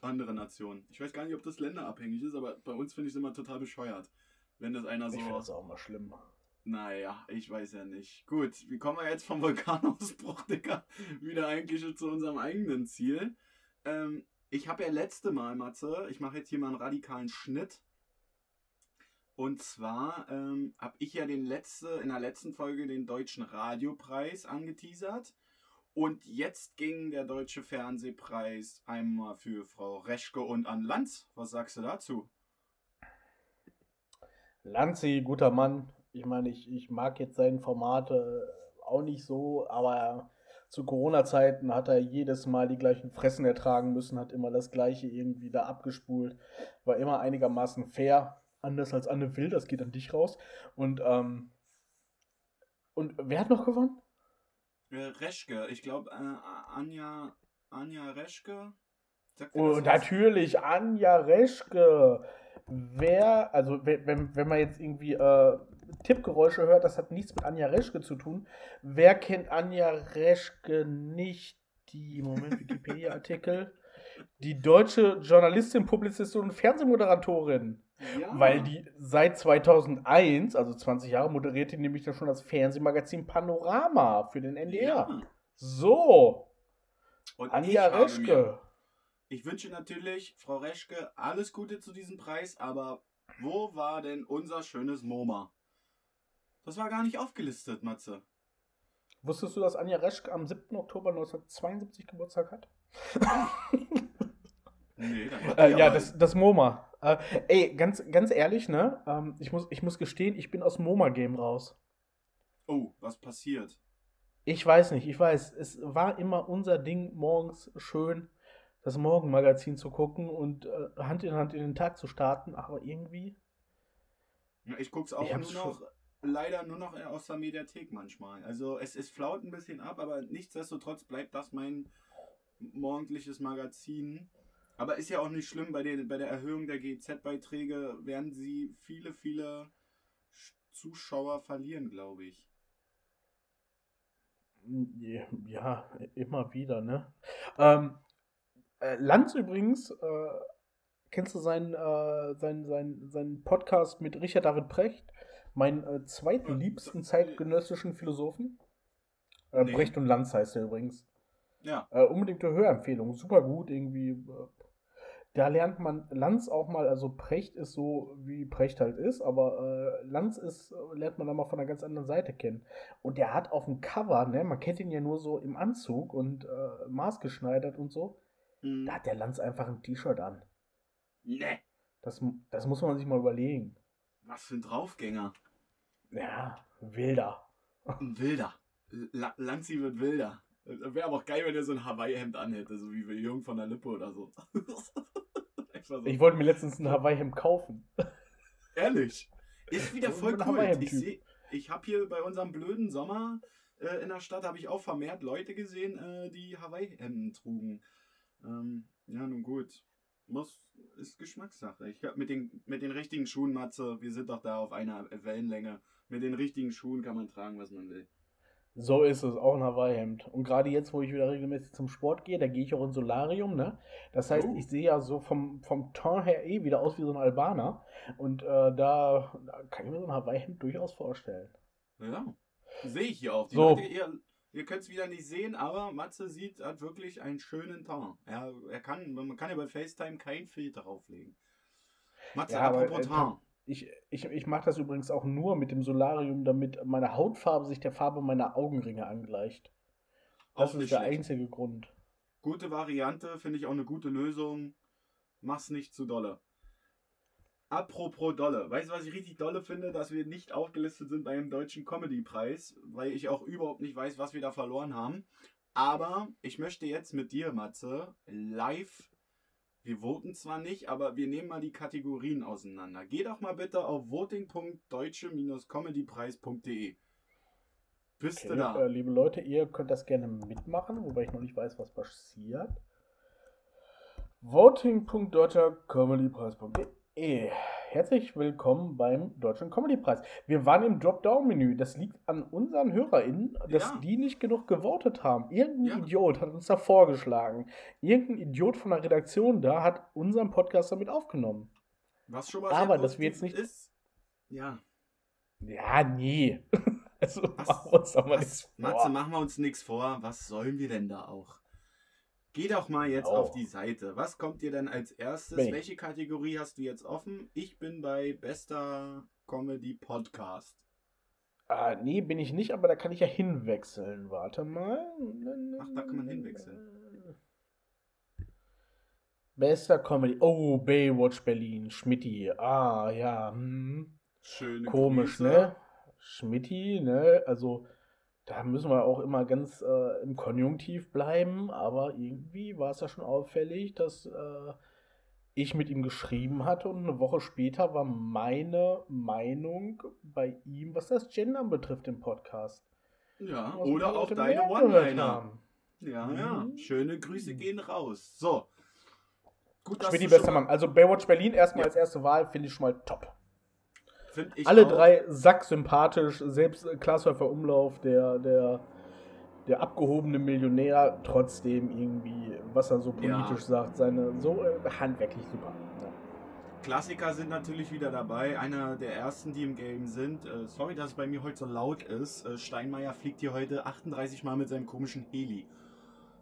Speaker 3: andere Nationen. Ich weiß gar nicht, ob das länderabhängig ist, aber bei uns finde ich es immer total bescheuert. Wenn das einer so.
Speaker 2: Ich finde das auch mal schlimm.
Speaker 3: Naja, ich weiß ja nicht. Gut, wie kommen wir jetzt vom Vulkanausbruch, Digga, wieder eigentlich zu unserem eigenen Ziel? Ähm, ich habe ja letzte Mal, Matze, ich mache jetzt hier mal einen radikalen Schnitt. Und zwar ähm, habe ich ja den letzte, in der letzten Folge den Deutschen Radiopreis angeteasert. Und jetzt ging der Deutsche Fernsehpreis einmal für Frau Reschke und an Lanz. Was sagst du dazu?
Speaker 2: Lanzi, guter Mann, ich meine, ich, ich mag jetzt seine Formate auch nicht so, aber zu Corona-Zeiten hat er jedes Mal die gleichen Fressen ertragen müssen, hat immer das Gleiche irgendwie da abgespult, war immer einigermaßen fair, anders als Anne Will, das geht an dich raus. Und, ähm, und wer hat noch gewonnen?
Speaker 3: Äh, Reschke, ich glaube, äh, Anja, Anja Reschke.
Speaker 2: Oh, natürlich, Anja Reschke. Wer, also wenn, wenn man jetzt irgendwie äh, Tippgeräusche hört, das hat nichts mit Anja Reschke zu tun. Wer kennt Anja Reschke nicht? Die, Moment, Wikipedia-Artikel. Die deutsche Journalistin, Publizistin und Fernsehmoderatorin.
Speaker 3: Ja.
Speaker 2: Weil die seit 2001, also 20 Jahre, moderiert die nämlich dann schon das Fernsehmagazin Panorama für den NDR.
Speaker 3: Ja.
Speaker 2: So,
Speaker 3: Und
Speaker 2: Anja
Speaker 3: ich
Speaker 2: Reschke.
Speaker 3: Mir, ich wünsche natürlich, Frau Reschke, alles Gute zu diesem Preis, aber wo war denn unser schönes MoMA? Das war gar nicht aufgelistet, Matze.
Speaker 2: Wusstest du, dass Anja Reschke am 7. Oktober 1972 Geburtstag hat?
Speaker 3: Nee, dann
Speaker 2: Äh, ja, das, das MoMA. Äh, ey, ganz, ganz ehrlich, ne? Ähm, ich, muss, ich muss gestehen, ich bin aus dem MoMA-Game raus.
Speaker 3: Oh, was passiert?
Speaker 2: Ich weiß nicht, ich weiß, es war immer unser Ding, morgens schön das Morgenmagazin zu gucken und äh, Hand in Hand in den Tag zu starten, aber irgendwie.
Speaker 3: Ja, Ich guck's auch
Speaker 2: Ich
Speaker 3: nur noch, leider nur noch aus der Mediathek manchmal. Also es, es flaut ein bisschen ab, aber nichtsdestotrotz bleibt das mein morgendliches Magazin. Aber ist ja auch nicht schlimm, bei, den, bei der Erhöhung der GZ-Beiträge werden sie viele, viele Sch- Zuschauer verlieren, glaube ich.
Speaker 2: Ja, immer wieder, ne? Ähm, äh, Lanz übrigens, äh, kennst du seinen, äh, seinen, seinen, seinen Podcast mit Richard David Precht? Mein äh, zweitliebsten zeitgenössischen Philosophen? Äh,
Speaker 3: Nee.
Speaker 2: Brecht und Lanz heißt er übrigens.
Speaker 3: Ja,
Speaker 2: Äh, unbedingte Hörempfehlung, super gut irgendwie. Da lernt man Lanz auch mal, also Precht ist so, wie Precht halt ist, aber äh, Lanz ist, äh, lernt man dann mal von einer ganz anderen Seite kennen. Und der hat auf dem Cover, ne, man kennt ihn ja nur so im Anzug und äh, maßgeschneidert und so,
Speaker 3: hm.
Speaker 2: da hat der Lanz einfach ein T-Shirt an.
Speaker 3: ne,
Speaker 2: Das, das muss man sich mal überlegen.
Speaker 3: was für ein Draufgänger.
Speaker 2: Ja, wilder.
Speaker 3: Ein Wilder. La Lanzi wird wilder. Wäre aber auch geil, wenn er so ein Hawaii-Hemd anhätte, so wie Jürgen von der Lippe oder so. So.
Speaker 2: Ich wollte mir letztens ein Hawaii-Hemd kaufen.
Speaker 3: Ehrlich. Ist wieder voll cool. Ich, seh- ich habe hier bei unserem blöden Sommer äh, in der Stadt habe ich auch vermehrt Leute gesehen, äh, die Hawaii-Hemden trugen. Ähm, ja, nun gut. Muss, ist Geschmackssache. Ich glaub, mit den, mit den richtigen Schuhen, Matze, wir sind doch da auf einer Wellenlänge. Mit den richtigen Schuhen kann man tragen, was man will.
Speaker 2: So ist es, auch ein Hawaii-Hemd. Und gerade jetzt, wo ich wieder regelmäßig zum Sport gehe, da gehe ich auch ins Solarium, ne? Das heißt,
Speaker 3: Oh.
Speaker 2: ich sehe ja so vom, vom Ton her eh wieder aus wie so ein Albaner. Und äh, da, da kann ich mir so ein Hawaii-Hemd durchaus vorstellen.
Speaker 3: Ja, sehe ich hier auch. Die
Speaker 2: So.
Speaker 3: Leute, ihr, ihr könnt es wieder nicht sehen, aber Matze sieht, hat wirklich einen schönen Ton. Er, er kann, man kann ja bei FaceTime keinen Filter drauflegen. Matze,
Speaker 2: Ja, aber,
Speaker 3: apropos
Speaker 2: äh,
Speaker 3: Ton.
Speaker 2: Ich, ich, ich mache das übrigens auch nur mit dem Solarium, damit meine Hautfarbe sich der Farbe meiner Augenringe angleicht. Das ist der
Speaker 3: schlecht.
Speaker 2: einzige Grund.
Speaker 3: Gute Variante, finde ich auch eine gute Lösung. Mach's nicht zu dolle. Apropos dolle. Weißt du, was ich richtig dolle finde? Dass wir nicht aufgelistet sind beim Deutschen Comedy-Preis, weil ich auch überhaupt nicht weiß, was wir da verloren haben. Aber ich möchte jetzt mit dir, Matze, live. Wir voten zwar nicht, aber wir nehmen mal die Kategorien auseinander. Geh doch mal bitte auf voting.deutsche-comedypreis.de. Bist
Speaker 2: Okay,
Speaker 3: du da?
Speaker 2: äh, liebe Leute, ihr könnt das gerne mitmachen, wobei ich noch nicht weiß, was passiert. Voting.deutschercomedypreis.de Herzlich willkommen beim Deutschen Comedypreis. Wir waren im Dropdown-Menü. Das liegt an unseren HörerInnen, dass
Speaker 3: Ja.
Speaker 2: die nicht genug gewotet haben. Irgendein
Speaker 3: Ja.
Speaker 2: Idiot hat uns da vorgeschlagen. Irgendein Idiot von der Redaktion da hat unseren Podcast damit aufgenommen.
Speaker 3: Was schon mal
Speaker 2: Aber
Speaker 3: sehr
Speaker 2: das wir jetzt nicht-
Speaker 3: ist. Ja.
Speaker 2: Ja, nee. Also
Speaker 3: Was-
Speaker 2: machen wir uns doch mal nichts vor.
Speaker 3: Matze, machen wir uns nichts vor. Was sollen wir denn da auch? Geh doch mal jetzt
Speaker 2: Genau.
Speaker 3: auf die Seite. Was kommt dir denn als erstes?
Speaker 2: Bin ich.
Speaker 3: Welche Kategorie hast du jetzt offen? Ich bin bei bester Comedy Podcast.
Speaker 2: Ah, nee, bin ich nicht, aber da kann ich ja hinwechseln. Warte mal.
Speaker 3: Ach, da kann man hinwechseln.
Speaker 2: Bester Comedy. Oh, Baywatch Berlin. Schmidti. Ah, ja. Hm.
Speaker 3: Schöne
Speaker 2: Komisch,
Speaker 3: Grüße.
Speaker 2: ne? Schmidti, ne? Also, da müssen wir auch immer ganz äh, im Konjunktiv bleiben, aber irgendwie war es ja schon auffällig, dass äh, ich mit ihm geschrieben hatte und eine Woche später war meine Meinung bei ihm, was das Gendern betrifft, im Podcast.
Speaker 3: Ja,
Speaker 2: Was
Speaker 3: oder auch deine One-Liner. Ja, ja.
Speaker 2: Mhm.
Speaker 3: Schöne Grüße gehen raus. So. Gut, dass
Speaker 2: Schmidti,
Speaker 3: du
Speaker 2: bester Mann. Also Baywatch Berlin erstmal
Speaker 3: Ja.
Speaker 2: als erste Wahl finde ich schon mal top.
Speaker 3: Find ich
Speaker 2: Alle
Speaker 3: auch.
Speaker 2: drei sacksympathisch, selbst Glashäufer Umlauf, der, der, der abgehobene Millionär trotzdem irgendwie, was er so politisch
Speaker 3: Ja.
Speaker 2: sagt, seine so äh, handwerklich super. Ja.
Speaker 3: Klassiker sind natürlich wieder dabei. Einer der ersten, die im Game sind. Äh, sorry, dass es bei mir heute so laut ist. Äh, Steinmeier fliegt hier heute 38 Mal mit seinem komischen Heli.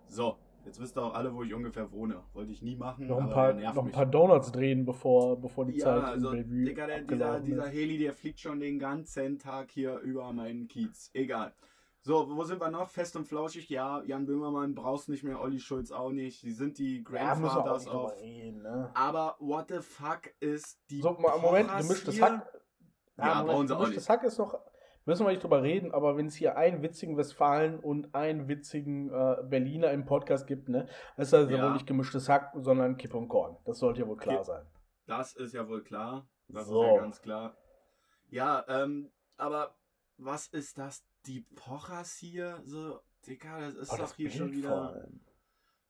Speaker 3: So, jetzt wisst ihr auch alle, wo ich ungefähr wohne. Wollte ich nie machen,
Speaker 2: Noch ein
Speaker 3: aber
Speaker 2: paar, noch ein paar Donuts drehen, bevor, bevor die
Speaker 3: ja,
Speaker 2: Zeit
Speaker 3: also,
Speaker 2: in Bellevue
Speaker 3: Digga, der, dieser,
Speaker 2: abgelaufen
Speaker 3: dieser
Speaker 2: ist.
Speaker 3: Heli, der fliegt schon den ganzen Tag hier über meinen Kiez. Egal. So, wo sind wir noch? Fest und flauschig. Ja, Jan Böhmermann brauchst nicht mehr, Olli Schulz auch nicht. Sie sind die
Speaker 2: Ja,
Speaker 3: Grandfathers
Speaker 2: drüber
Speaker 3: auf.
Speaker 2: reden, ne?
Speaker 3: Aber what the fuck ist die
Speaker 2: So, mal, Moment,
Speaker 3: Pochers
Speaker 2: gemischtes
Speaker 3: hier?
Speaker 2: Hack.
Speaker 3: Ja, sie auch
Speaker 2: gemischtes. Hack ist noch, müssen wir nicht drüber reden, aber wenn es hier einen witzigen Westfalen und einen witzigen äh, Berliner im Podcast gibt, ne, das ist also
Speaker 3: Ja.
Speaker 2: wohl nicht gemischtes Hack, sondern Kipp und Korn. Das sollte ja wohl klar sein.
Speaker 3: Das ist ja wohl klar. Das
Speaker 2: So.
Speaker 3: ist ja ganz klar. Ja, ähm, aber was ist das? Die Pochers hier? So, Digga, das ist
Speaker 2: Oh,
Speaker 3: doch
Speaker 2: das
Speaker 3: hier schon
Speaker 2: Bild
Speaker 3: wieder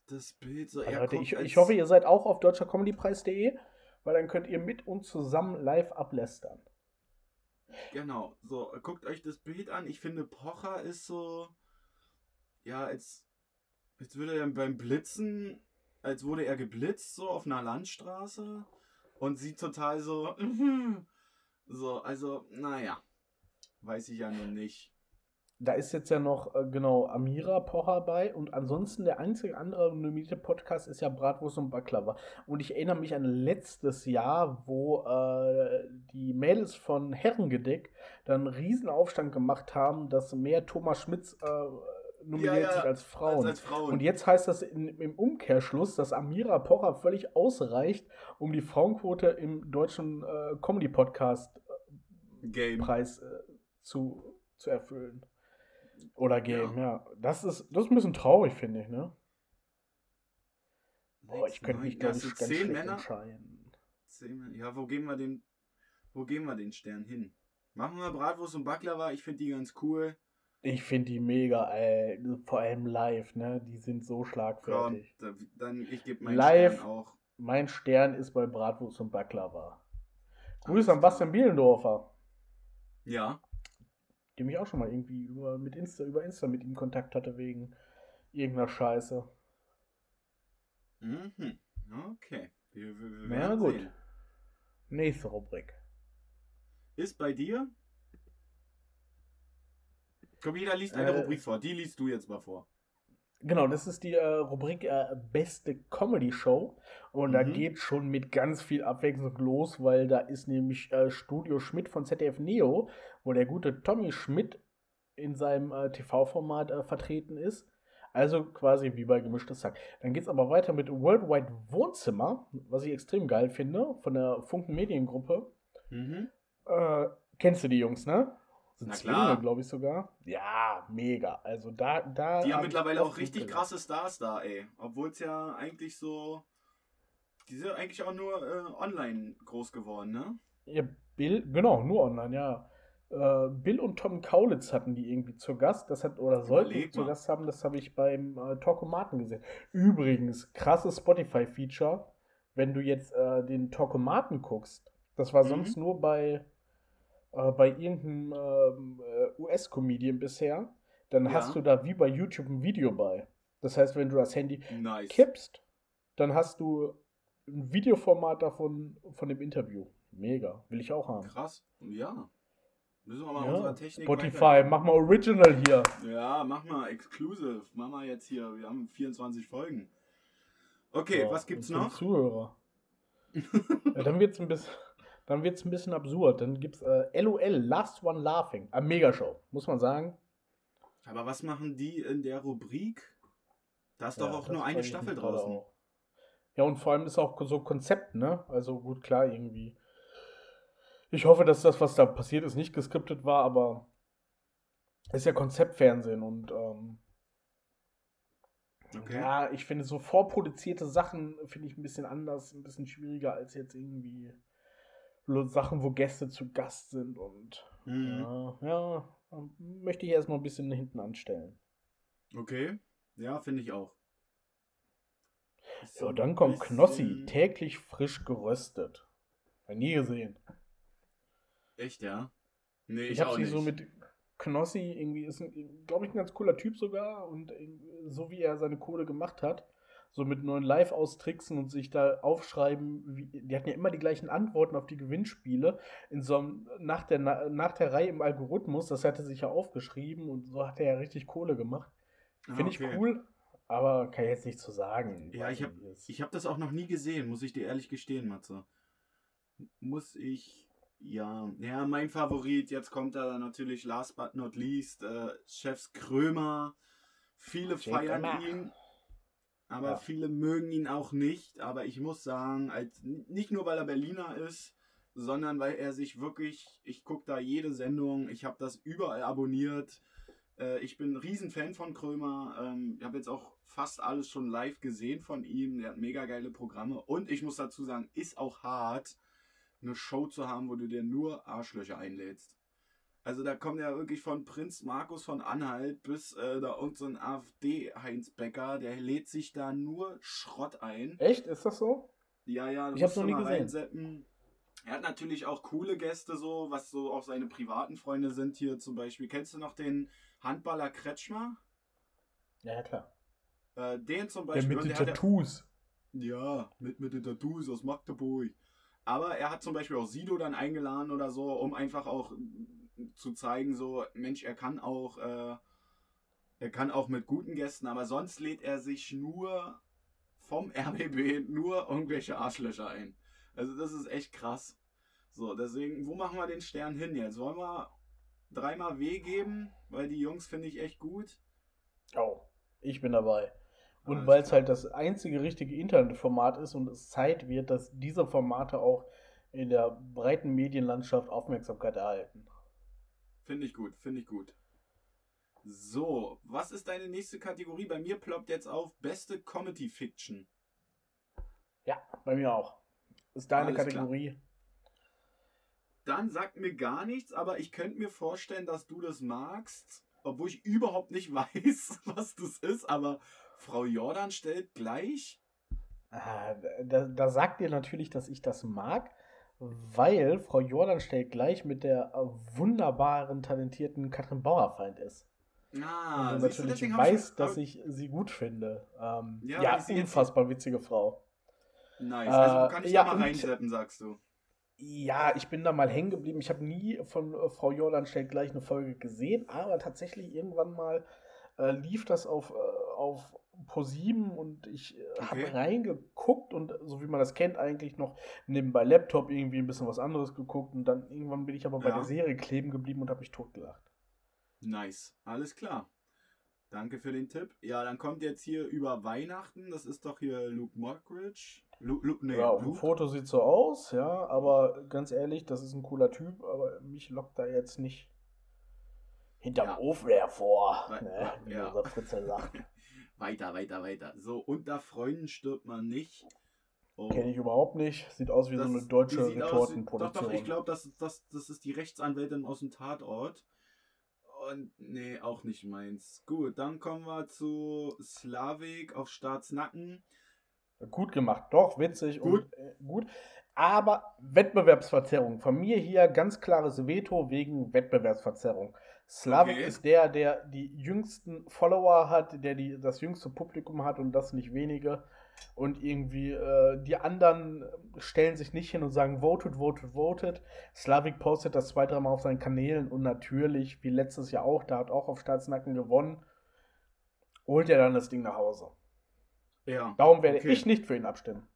Speaker 3: das Bild. So,
Speaker 2: Also Leute, ich, ich hoffe, ihr seid auch auf deutschercomedypreis.de, weil dann könnt ihr mit uns zusammen live ablästern.
Speaker 3: Genau, so, guckt euch das Bild an. Ich finde, Pocher ist so. Ja, als, als würde er beim Blitzen, als wurde er geblitzt, so auf einer Landstraße. Und sieht total so. So, also, naja. Weiß ich ja nun nicht.
Speaker 2: Da ist jetzt ja noch, äh, genau, Amira Pocher bei und ansonsten der einzige andere nominierte Podcast ist ja Bratwurst und Baklava. Und ich erinnere mich an letztes Jahr, wo äh, die Mädels von Herrengedeck dann einen riesen Aufstand gemacht haben, dass mehr Thomas Schmitz äh, nominiert
Speaker 3: Ja, ja,
Speaker 2: sind als Frauen.
Speaker 3: Als, als Frauen.
Speaker 2: Und jetzt heißt das in, im Umkehrschluss, dass Amira Pocher völlig ausreicht, um die Frauenquote im deutschen äh, Comedy-Podcast-Preis
Speaker 3: Game.
Speaker 2: äh, zu, zu erfüllen. Oder Game, ja. Das, ist, das ist ein bisschen traurig, finde ich, ne? Boah, ich könnte mich,
Speaker 3: Ja,
Speaker 2: ich, ganz
Speaker 3: zehn Männer.
Speaker 2: entscheiden.
Speaker 3: Zehn Männer. Ja, wo geben wir den. Wo geben wir den Stern hin? Machen wir Bratwurst und Baklava, ich finde die ganz cool.
Speaker 2: Ich finde die mega, ey. Vor allem live, ne? Die sind so schlagfertig.
Speaker 3: da- dann ich gebe meinen
Speaker 2: Live.
Speaker 3: Stern auch.
Speaker 2: Mein Stern ist bei Bratwurst und Baklava. Grüße
Speaker 3: Alles
Speaker 2: an Bastian Bielendorfer,
Speaker 3: Ja.
Speaker 2: Dem ich auch schon mal irgendwie über, mit Insta, über Insta mit ihm Kontakt hatte wegen irgendeiner Scheiße.
Speaker 3: Mhm. Okay. Wir, wir, wir
Speaker 2: Na gut.
Speaker 3: sehen.
Speaker 2: Nächste Rubrik.
Speaker 3: Ist bei dir? Komm, jeder liest eine
Speaker 2: Äh,
Speaker 3: Rubrik vor. Die liest du jetzt mal vor.
Speaker 2: Genau, das ist die äh, Rubrik äh, Beste Comedy Show. Und da
Speaker 3: Mhm.
Speaker 2: geht schon mit ganz viel Abwechslung los, weil da ist nämlich äh, Studio Schmidt von ZDF Neo, wo der gute Tommy Schmidt in seinem äh, TV-Format äh, vertreten ist. Also quasi wie bei Gemischtes Sack. Dann geht es aber weiter mit Worldwide Wohnzimmer, was ich extrem geil finde, von der Funken Mediengruppe.
Speaker 3: Mhm.
Speaker 2: Äh, kennst du die Jungs, ne? Sind
Speaker 3: Na
Speaker 2: Zwillinge, glaube ich sogar. Ja, mega. Also da, da.
Speaker 3: Die haben mittlerweile auch richtig krasse Stars da, ey. Obwohl es ja eigentlich so. Die sind eigentlich auch nur äh, online groß geworden, ne?
Speaker 2: Ja, Bill, genau, nur online, ja. Äh, Bill und Tom Kaulitz hatten die irgendwie zu Gast. Das hat, oder sollten sie zu. Gast haben, das habe ich beim äh, Talkomaten gesehen. Übrigens, krasses Spotify-Feature, wenn du jetzt äh, den Talkomaten guckst. Das war
Speaker 3: Mhm.
Speaker 2: sonst nur bei, äh, bei irgendeinem ähm, äh, US-Comedian bisher. Dann
Speaker 3: Ja.
Speaker 2: hast du da wie bei YouTube ein Video bei. Das heißt, wenn du das Handy
Speaker 3: Nice.
Speaker 2: kippst, dann hast du ein Videoformat davon von dem Interview. Mega, will ich auch haben.
Speaker 3: Krass. Ja. Müssen wir mal
Speaker 2: Ja,
Speaker 3: unsere Technik.
Speaker 2: Spotify,
Speaker 3: weiter-
Speaker 2: mach mal Original hier.
Speaker 3: Ja, mach mal Exclusive. Mach mal jetzt hier. Wir haben 24 Folgen. Okay,
Speaker 2: Ja,
Speaker 3: was gibt's noch?
Speaker 2: Zuhörer. ja, dann wird's ein bisschen, dann wird's ein bisschen absurd. Dann gibt's äh, LOL, Last One Laughing, eine Megashow, muss man sagen.
Speaker 3: Aber was machen die in der Rubrik? Da ist
Speaker 2: Ja,
Speaker 3: doch auch nur eine Staffel draußen.
Speaker 2: auch. Ja, und vor allem ist auch so Konzept, ne? Also gut, klar, irgendwie. Ich hoffe, dass das, was da passiert ist, nicht geskriptet war, aber es ist ja Konzeptfernsehen und ähm,
Speaker 3: Okay.
Speaker 2: ja, ich finde so vorproduzierte Sachen finde ich ein bisschen anders, ein bisschen schwieriger als jetzt irgendwie Sachen, wo Gäste zu Gast sind und
Speaker 3: Mhm.
Speaker 2: ja, ja, möchte ich erstmal ein bisschen hinten anstellen.
Speaker 3: Okay. Ja, finde ich auch. So ein
Speaker 2: dann kommt
Speaker 3: bisschen-
Speaker 2: Knossi, täglich frisch geröstet. Hab nie gesehen.
Speaker 3: Echt, ja? Nee,
Speaker 2: Ich,
Speaker 3: ich,
Speaker 2: habe sie
Speaker 3: nicht.
Speaker 2: so mit, Knossi irgendwie ist, glaube ich, ein ganz cooler Typ sogar und so wie er seine Kohle gemacht hat, so mit neuen Live austricksen und sich da aufschreiben, wie, die hatten ja immer die gleichen Antworten auf die Gewinnspiele in so einem, nach der, nach der Reihe im Algorithmus, das hatte sich ja aufgeschrieben und so hat er ja richtig Kohle gemacht. Finde ah, okay. ich cool, aber kann ich jetzt nicht zu so sagen.
Speaker 3: Ja, ich habe hab das auch noch nie gesehen, muss ich dir ehrlich gestehen, Matze. Muss ich ja, ja, mein Favorit, jetzt kommt er natürlich last but not least, äh, Chefs Krömer. Viele feiern ihn, aber ja. viele mögen ihn auch nicht. Aber ich muss sagen, als, nicht nur weil er Berliner ist, sondern weil er sich wirklich, ich gucke da jede Sendung, ich habe das überall abonniert. Äh, ich bin ein Riesenfan von Krömer. Ähm, ich habe jetzt auch fast alles schon live gesehen von ihm. Er hat mega geile Programme. Und ich muss dazu sagen, ist auch hart eine Show zu haben, wo du dir nur Arschlöcher einlädst. Also da kommt ja wirklich von Prinz Markus von Anhalt bis äh, da irgendein so AfD-Heinz Becker, der lädt sich da nur Schrott ein.
Speaker 2: Echt? Ist das so?
Speaker 3: Ja, ja.
Speaker 2: Ich hab's noch nie gesehen. Reinsetzen.
Speaker 3: Er hat natürlich auch coole Gäste so, was so auch seine privaten Freunde sind hier zum Beispiel. Kennst du noch den Handballer Kretschmer?
Speaker 2: Ja, ja klar.
Speaker 3: Äh, den zum Beispiel.
Speaker 2: Der mit den Tattoos.
Speaker 3: Ja, mit, mit den Tattoos aus Magdeburg. Aber er hat zum Beispiel auch Sido dann eingeladen oder so, um einfach auch zu zeigen, so, Mensch, er kann auch, äh, er kann auch mit guten Gästen, aber sonst lädt er sich nur vom RBB nur irgendwelche Arschlöcher ein. Also das ist echt krass. So, deswegen, wo machen wir den Stern hin jetzt? Wollen wir dreimal W geben? Weil die Jungs finde ich echt gut.
Speaker 2: Oh, ich bin dabei. Und weil es halt das einzige richtige Internetformat ist und es Zeit wird, dass diese Formate auch in der breiten Medienlandschaft Aufmerksamkeit erhalten.
Speaker 3: Finde ich gut, finde ich gut. So, was ist deine nächste Kategorie? Bei mir ploppt jetzt auf beste Comedy Fiction.
Speaker 2: Ja, bei mir auch. Ist deine Alles Kategorie. Klar.
Speaker 3: Dann sagt mir gar nichts, aber ich könnte mir vorstellen, dass du das magst, obwohl ich überhaupt nicht weiß, was das ist, aber Frau Jordan stellt gleich.
Speaker 2: Ah, da, da sagt ihr natürlich, dass ich das mag, weil Frau Jordan stellt gleich mit der wunderbaren, talentierten Katrin Bauerfeind ist. Ah, und natürlich du, weiß, ich, dass ich sie gut finde. Ähm, ja, ja unfassbar witzige Frau.
Speaker 3: Nice. Also kann ich ja, da mal reinsetzen, sagst du.
Speaker 2: Ja, ich bin da mal hängen geblieben. Ich habe nie von äh, Frau Jordan stellt gleich eine Folge gesehen, aber tatsächlich irgendwann mal äh, lief das auf, äh, auf ProSieben und ich äh, okay. habe reingeguckt und so wie man das kennt, eigentlich noch nebenbei Laptop irgendwie ein bisschen was anderes geguckt und dann irgendwann bin ich aber bei ja. der Serie kleben geblieben und habe mich totgelacht.
Speaker 3: Nice, alles klar. Danke für den Tipp. Ja, dann kommt jetzt hier über Weihnachten, das ist doch hier Luke Mockridge.
Speaker 2: Lu, Lu, nee, ja, auf dem Foto sieht so aus, ja, aber ganz ehrlich, das ist ein cooler Typ, aber mich lockt da jetzt nicht hinterm ja. Ofen hervor, ne, wie ja. unser Fritze sagt.
Speaker 3: Weiter, weiter, weiter. So, unter Freunden stirbt man nicht.
Speaker 2: Oh. Kenne ich überhaupt nicht. Sieht aus wie das, so eine deutsche Retortenproduktion.
Speaker 3: Doch, doch, ich glaube, das, das, das ist die Rechtsanwältin aus dem Tatort. Und nee, auch nicht meins. Gut, dann kommen wir zu Slavik auf Staatsnacken.
Speaker 2: Gut gemacht, doch, witzig gut. und äh, gut. Aber Wettbewerbsverzerrung. Von mir hier ganz klares Veto wegen Wettbewerbsverzerrung. Slavik okay. ist der, der die jüngsten Follower hat, der die, das jüngste Publikum hat und das nicht wenige. Und irgendwie äh, die anderen stellen sich nicht hin und sagen, voted, voted, voted. Slavik postet das zwei, dreimal auf seinen Kanälen und natürlich, wie letztes Jahr auch, da hat auch auf Staatsnacken gewonnen, holt er dann das Ding nach Hause. Ja. Darum werde okay. ich nicht für ihn abstimmen.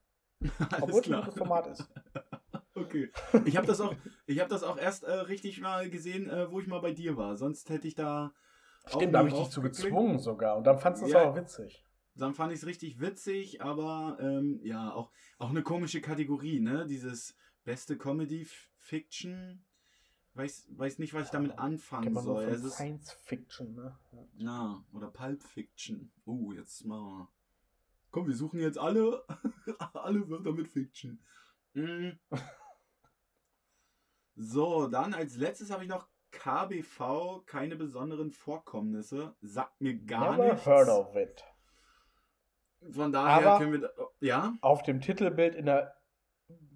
Speaker 2: Obwohl es ein gutes Format ist.
Speaker 3: Okay. Ich habe das auch, ich habe das auch erst äh, richtig mal gesehen, äh, wo ich mal bei dir war. Sonst hätte ich da.
Speaker 2: Stimmt, da habe ich dich zu gezwungen sogar. Und dann fandest du es ja, auch witzig.
Speaker 3: Dann fand ich es richtig witzig, aber ähm, ja, auch, auch eine komische Kategorie, ne? Dieses beste Comedy Fiction. Weiß, weiß nicht, was ich damit anfangen soll.
Speaker 2: Es ist Science Fiction, ne?
Speaker 3: Ja. ja, oder Pulp Fiction. Oh, uh, jetzt mal. wir. Komm, wir suchen jetzt alle, alle Wörter mit Fiction. Mm. So, dann als letztes habe ich noch KBV, keine besonderen Vorkommnisse. Sagt mir gar Never nichts. heard of it. Von daher Aber können wir. Ja?
Speaker 2: Auf dem Titelbild in der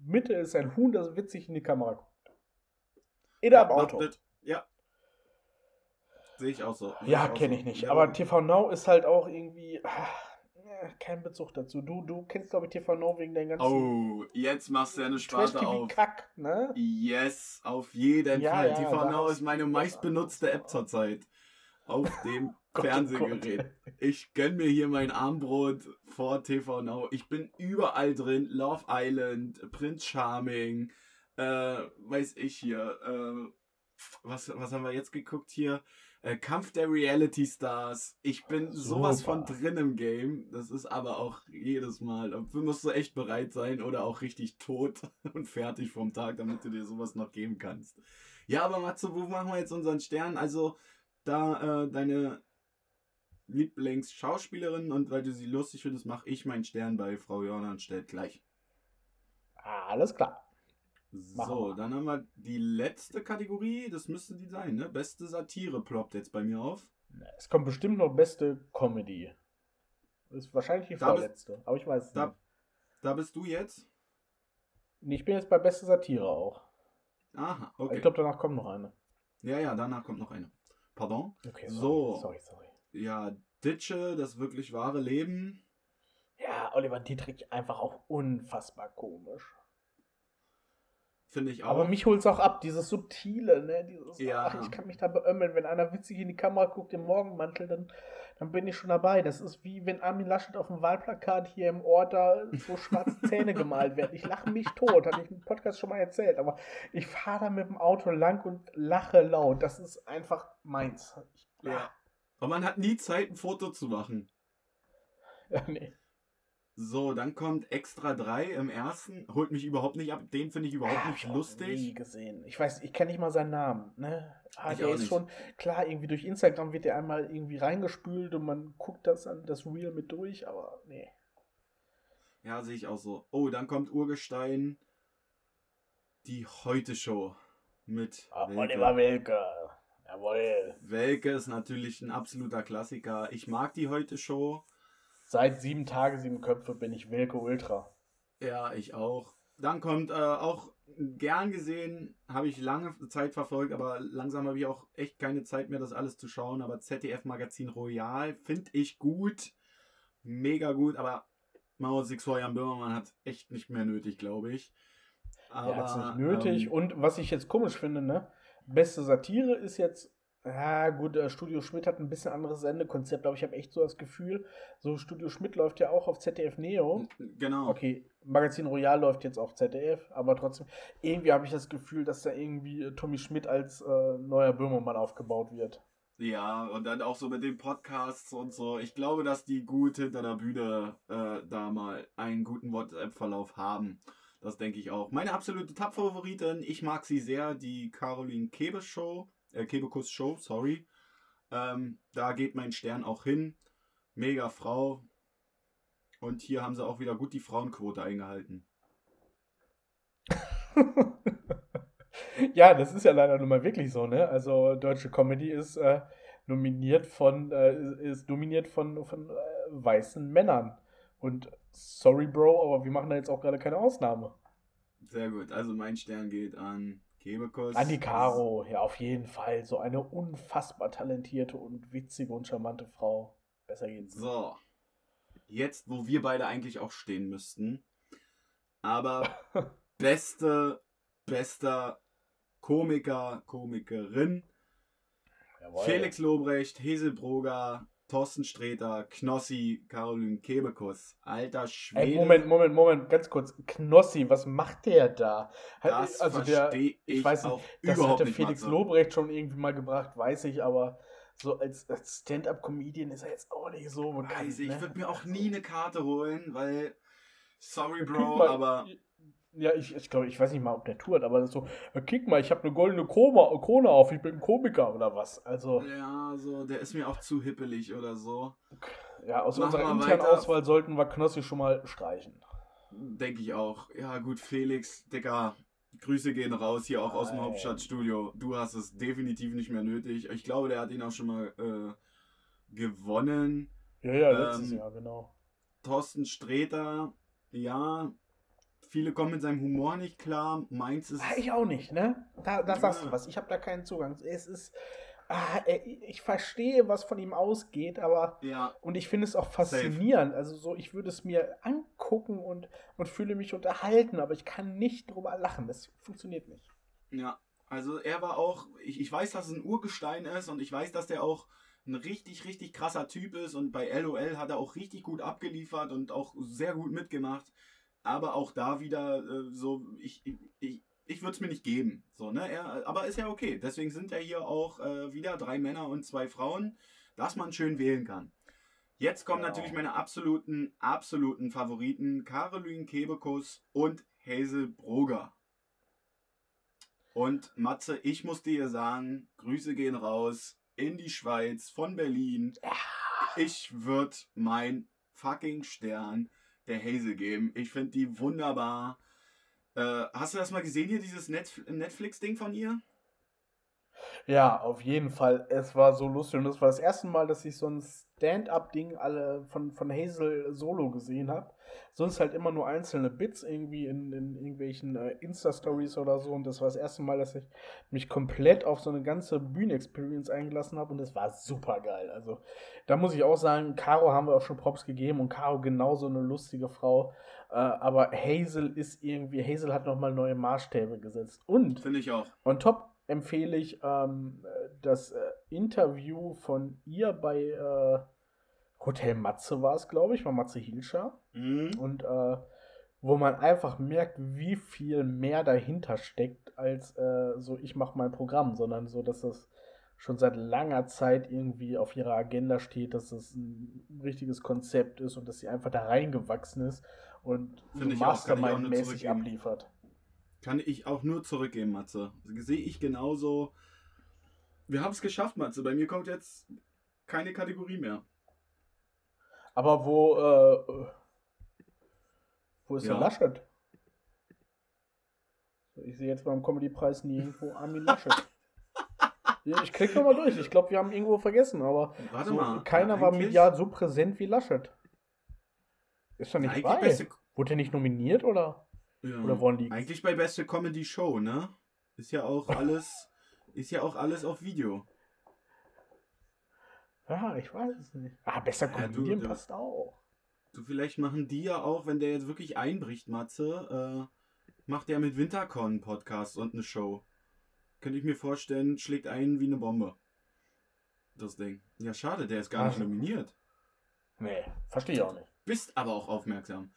Speaker 2: Mitte ist ein Huhn, das witzig in die Kamera guckt. In ja, Auto.
Speaker 3: Ja. Sehe ich auch so. Sehe
Speaker 2: Ja, kenne ich nicht.
Speaker 3: Ja,
Speaker 2: Aber TV Now ist halt auch irgendwie ah, ja, kein Bezug dazu. Du, du kennst, glaube ich, TV Now wegen deinen ganzen
Speaker 3: Oh, jetzt machst du ja eine Sparte auf.
Speaker 2: Trash-TV-Kack, ne?
Speaker 3: Yes, auf jeden
Speaker 2: Ja,
Speaker 3: Fall.
Speaker 2: ja,
Speaker 3: TV Now ist meine meistbenutzte App zurzeit. Auf dem
Speaker 2: oh
Speaker 3: Fernsehgerät. Ich gönn mir hier mein Armbrot vor TV Now. Ich bin überall drin. Love Island, Prince Charming, äh, weiß ich hier. Äh, was, was haben wir jetzt geguckt hier? Äh, Kampf der Reality Stars. Ich bin sowas von drin im Game. Das ist aber auch jedes Mal. Dafür musst du echt bereit sein oder auch richtig tot und fertig vom Tag, damit du dir sowas noch geben kannst. Ja, aber Matze, wo machen wir jetzt unseren Stern? Also, da äh, deine Lieblingsschauspielerin und weil du sie lustig findest, mache ich meinen Stern bei Frau Jörner und stellt gleich.
Speaker 2: Alles klar.
Speaker 3: So, dann haben wir die letzte Kategorie, das müsste die sein, ne? Beste Satire ploppt jetzt bei mir auf.
Speaker 2: Es kommt bestimmt noch beste Comedy. Ist wahrscheinlich die
Speaker 3: Da bist-
Speaker 2: vorletzte, aber ich weiß es
Speaker 3: Da,
Speaker 2: nicht.
Speaker 3: da bist du jetzt?
Speaker 2: Nee, Ich bin jetzt bei beste Satire auch.
Speaker 3: Aha, okay.
Speaker 2: Ich glaube, danach kommt noch eine.
Speaker 3: ja, ja, danach kommt noch eine. Pardon?
Speaker 2: Okay,
Speaker 3: So.
Speaker 2: sorry, sorry, sorry.
Speaker 3: Ja, Ditsche, das wirklich wahre Leben.
Speaker 2: Ja, Oliver Dietrich einfach auch unfassbar komisch.
Speaker 3: Finde ich auch.
Speaker 2: Aber mich holt es auch ab, dieses Subtile, ne? Dieses,
Speaker 3: Ja.
Speaker 2: ach, ich kann mich da beömmeln. Wenn einer witzig in die Kamera guckt im Morgenmantel, dann, dann bin ich schon dabei. Das ist wie wenn Armin Laschet auf dem Wahlplakat hier im Ort da so schwarze Zähne gemalt werden. Ich lache mich tot, hatte ich im Podcast schon mal erzählt. Aber ich fahre da mit dem Auto lang und lache laut. Das ist einfach meins. Ich,
Speaker 3: ja. Aber man hat nie Zeit, ein Foto zu machen.
Speaker 2: Ja, nee.
Speaker 3: So, dann kommt Extra 3 im ersten. Holt mich überhaupt nicht ab. Den finde ich überhaupt
Speaker 2: Hab
Speaker 3: nicht
Speaker 2: ich auch Nie
Speaker 3: lustig.
Speaker 2: gesehen. Ich weiß, ich kenne nicht mal seinen Namen. Ne? Ah,
Speaker 3: Ich
Speaker 2: der
Speaker 3: auch
Speaker 2: ist
Speaker 3: nicht.
Speaker 2: schon klar. Irgendwie durch Instagram wird der einmal irgendwie reingespült und man guckt das an das Reel mit durch. Aber nee.
Speaker 3: Ja, sehe ich auch so. Oh, dann kommt Urgestein. Die Heute-Show. Mit
Speaker 2: Ah,
Speaker 3: Welke.
Speaker 2: Oliver Welke. Jawohl.
Speaker 3: Welke ist natürlich ein absoluter Klassiker. Ich mag die Heute-Show.
Speaker 2: Seit sieben Tage, sieben Köpfe bin ich Wilke Ultra.
Speaker 3: Ja, ich auch. Dann kommt äh, auch gern gesehen, habe ich lange Zeit verfolgt, aber langsam habe ich auch echt keine Zeit mehr, das alles zu schauen. Aber ZDF Magazin Royal finde ich gut. Mega gut, aber Mauer Six Jan Böhmermann hat echt nicht mehr nötig, glaube ich. Aber,
Speaker 2: Er hat es nicht nötig.
Speaker 3: ähm,
Speaker 2: und was ich jetzt komisch finde, ne? Beste Satire ist jetzt. Ja, gut, äh, Studio Schmidt hat ein bisschen anderes Sendekonzept, aber ich habe echt so das Gefühl, so Studio Schmidt läuft ja auch auf ZDF Neo.
Speaker 3: genau.
Speaker 2: Okay, Magazin Royal läuft jetzt auf ZDF, aber trotzdem, irgendwie habe ich das Gefühl, dass da irgendwie äh, Tommy Schmidt als äh, neuer Böhmermann aufgebaut wird.
Speaker 3: Ja, und dann auch so mit den Podcasts und so. Ich glaube, dass die gut hinter der Bühne äh, da mal einen guten WhatsApp-Verlauf haben. Das denke ich auch. Meine absolute Top-Favoritin, ich mag sie sehr, die Caroline Kebe Show, äh, Kebekus Show, sorry. Ähm, da geht mein Stern auch hin. Mega Frau. Und hier haben sie auch wieder gut die Frauenquote eingehalten.
Speaker 2: ja, das ist ja leider nun mal wirklich so, ne? Also deutsche Comedy ist äh, nominiert von, äh, ist dominiert von, von äh, weißen Männern. Und sorry, Bro, aber wir machen da jetzt auch gerade keine Ausnahme.
Speaker 3: Sehr gut. Also mein Stern geht an Kebekus.
Speaker 2: An die Caro, ja, auf jeden Fall. So eine unfassbar talentierte und witzige und charmante Frau. Besser geht's.
Speaker 3: So. Jetzt, wo wir beide eigentlich auch stehen müssten. Aber beste, bester Komiker, Komikerin.
Speaker 2: Jawohl.
Speaker 3: Felix Lobrecht, Heselbroger, Thorsten Sträter, Knossi, Caroline Kebekus. Alter Schwede.
Speaker 2: Ey, Moment, Moment, Moment, ganz kurz. Knossi, was macht der da?
Speaker 3: Das
Speaker 2: also der,
Speaker 3: ich,
Speaker 2: ich weiß
Speaker 3: auch
Speaker 2: nicht, das hatte
Speaker 3: nicht.
Speaker 2: Felix
Speaker 3: Matze.
Speaker 2: Lobrecht schon irgendwie mal gebracht, weiß ich, aber so als, als Stand-up-Comedian ist er jetzt auch nicht so bekannt.
Speaker 3: Weiß ich,
Speaker 2: ne?
Speaker 3: ich würde mir auch nie eine Karte holen, weil. Sorry, Bro,
Speaker 2: mal,
Speaker 3: aber.
Speaker 2: Ja, ich, ich glaube, ich weiß nicht mal, ob der tourt, aber das ist so, kick mal, ich habe eine goldene Krone, Krone auf, ich bin ein Komiker oder was. Also,
Speaker 3: Ja, so, der ist mir auch zu hippelig oder so.
Speaker 2: ja, aus
Speaker 3: Machen
Speaker 2: unserer internen
Speaker 3: weiter.
Speaker 2: Auswahl sollten wir Knossi schon mal streichen.
Speaker 3: Denke ich auch. Ja, gut, Felix, Digga, Grüße gehen raus hier auch aus dem. Hauptstadtstudio. Du hast es definitiv nicht mehr nötig. Ich glaube, der hat ihn auch schon mal äh, gewonnen.
Speaker 2: Ja, ja, letztes
Speaker 3: Ähm,
Speaker 2: Jahr, genau.
Speaker 3: Thorsten Sträter, ja, viele kommen mit seinem Humor nicht klar. Meins ist.
Speaker 2: Ah, Ich auch nicht, ne? Da, da sagst
Speaker 3: Ja.
Speaker 2: du was. Ich habe da keinen Zugang. Es ist ah, ich verstehe, was von ihm ausgeht, aber
Speaker 3: Ja,
Speaker 2: und ich finde es auch faszinierend. Also so, ich würde es mir angucken und, und fühle mich unterhalten, aber ich kann nicht drüber lachen. Das funktioniert nicht.
Speaker 3: ja. Also er war auch, ich, ich weiß, dass es ein Urgestein ist und ich weiß, dass der auch ein richtig, richtig krasser Typ ist und bei LOL hat er auch richtig gut abgeliefert und auch sehr gut mitgemacht. Aber auch da wieder äh, so, ich, ich, ich, würde es mir nicht geben. So, ne? Er, aber ist ja okay. Deswegen sind ja hier auch äh, wieder drei Männer und zwei Frauen, dass man schön wählen kann. Jetzt kommen
Speaker 2: Genau.
Speaker 3: natürlich meine absoluten, absoluten Favoriten: Caroline Kebekus und Hazel Broger. Und Matze, ich muss dir sagen, Grüße gehen raus in die Schweiz von Berlin. Ich würde mein fucking Stern der Hazel geben. Ich finde die wunderbar. Äh, hast du das mal gesehen hier, dieses Netf Netflix-Ding von ihr?
Speaker 2: Ja, auf jeden Fall. Es war so lustig und das war das erste Mal, dass ich so ein Stand-up-Ding alle von, von Hazel solo gesehen habe. Sonst halt immer nur einzelne Bits irgendwie in, in irgendwelchen äh, Insta-Stories oder so. Und das war das erste Mal, dass ich mich komplett auf so eine ganze Bühnen-Experience eingelassen habe und das war super geil. Also da muss ich auch sagen, Caro haben wir auch schon Props gegeben und Caro genauso eine lustige Frau. Äh, aber Hazel ist irgendwie, Hazel hat nochmal neue Maßstäbe gesetzt. Und
Speaker 3: Finde ich auch.
Speaker 2: on top empfehle ich ähm, das äh, Interview von ihr bei äh, Hotel Matze war es, glaube ich, war Matze Hilscher.
Speaker 3: Mhm.
Speaker 2: Und äh, wo man einfach merkt, wie viel mehr dahinter steckt, als äh, so ich mache mein Programm, sondern so, dass das schon seit langer Zeit irgendwie auf ihrer Agenda steht, dass das ein richtiges Konzept ist und dass sie einfach da reingewachsen ist und so Mastermind-mäßig abliefert.
Speaker 3: Kann ich auch nur zurückgeben, Matze. Sehe ich genauso. Wir haben es geschafft, Matze. Bei mir kommt jetzt keine Kategorie mehr.
Speaker 2: Aber wo, äh, wo ist
Speaker 3: Ja.
Speaker 2: der Laschet? Ich sehe jetzt beim Comedy-Preis nirgendwo Armin Laschet. Ich krieg nochmal durch. Ich glaube, wir haben irgendwo vergessen, aber
Speaker 3: Warte
Speaker 2: so,
Speaker 3: mal.
Speaker 2: keiner war medial so präsent wie Laschet. Ist er nicht
Speaker 3: beste,
Speaker 2: Wurde er nicht nominiert oder?
Speaker 3: Ja,
Speaker 2: Oder woran liegt's?
Speaker 3: eigentlich bei beste Comedy Show, ne? Ist ja auch alles, ist ja auch alles auf Video.
Speaker 2: Ja, ich weiß es nicht. Ah, besser
Speaker 3: Ja, du-
Speaker 2: Comedian
Speaker 3: du-
Speaker 2: passt auch.
Speaker 3: Du, vielleicht machen die ja auch, wenn der jetzt wirklich einbricht, Matze, äh, macht der mit Wintercon einen Podcast und eine Show. Könnte ich mir vorstellen, schlägt ein wie eine Bombe. Das Ding. Ja, schade, der ist gar nicht
Speaker 2: Ach.
Speaker 3: nominiert.
Speaker 2: Nee, verstehe ich auch nicht.
Speaker 3: Bist aber auch aufmerksam.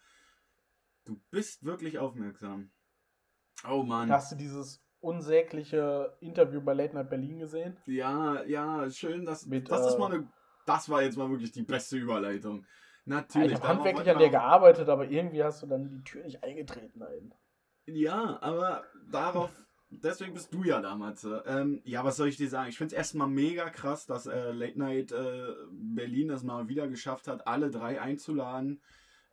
Speaker 3: Du bist wirklich aufmerksam. Oh Mann.
Speaker 2: Hast du dieses unsägliche Interview bei Late Night Berlin gesehen?
Speaker 3: Ja, ja, schön, dass
Speaker 2: Mit,
Speaker 3: das ist
Speaker 2: äh,
Speaker 3: mal eine. Das war jetzt mal wirklich die beste Überleitung. Natürlich.
Speaker 2: ich habe handwerklich an
Speaker 3: auch-
Speaker 2: gearbeitet, aber irgendwie hast du dann die Tür nicht eingetreten dahin.
Speaker 3: Ja, aber darauf, deswegen bist du ja da, Matze. Ähm, ja, was soll ich dir sagen? Ich finde es erstmal mega krass, dass äh, Late Night äh, Berlin das mal wieder geschafft hat, alle drei einzuladen.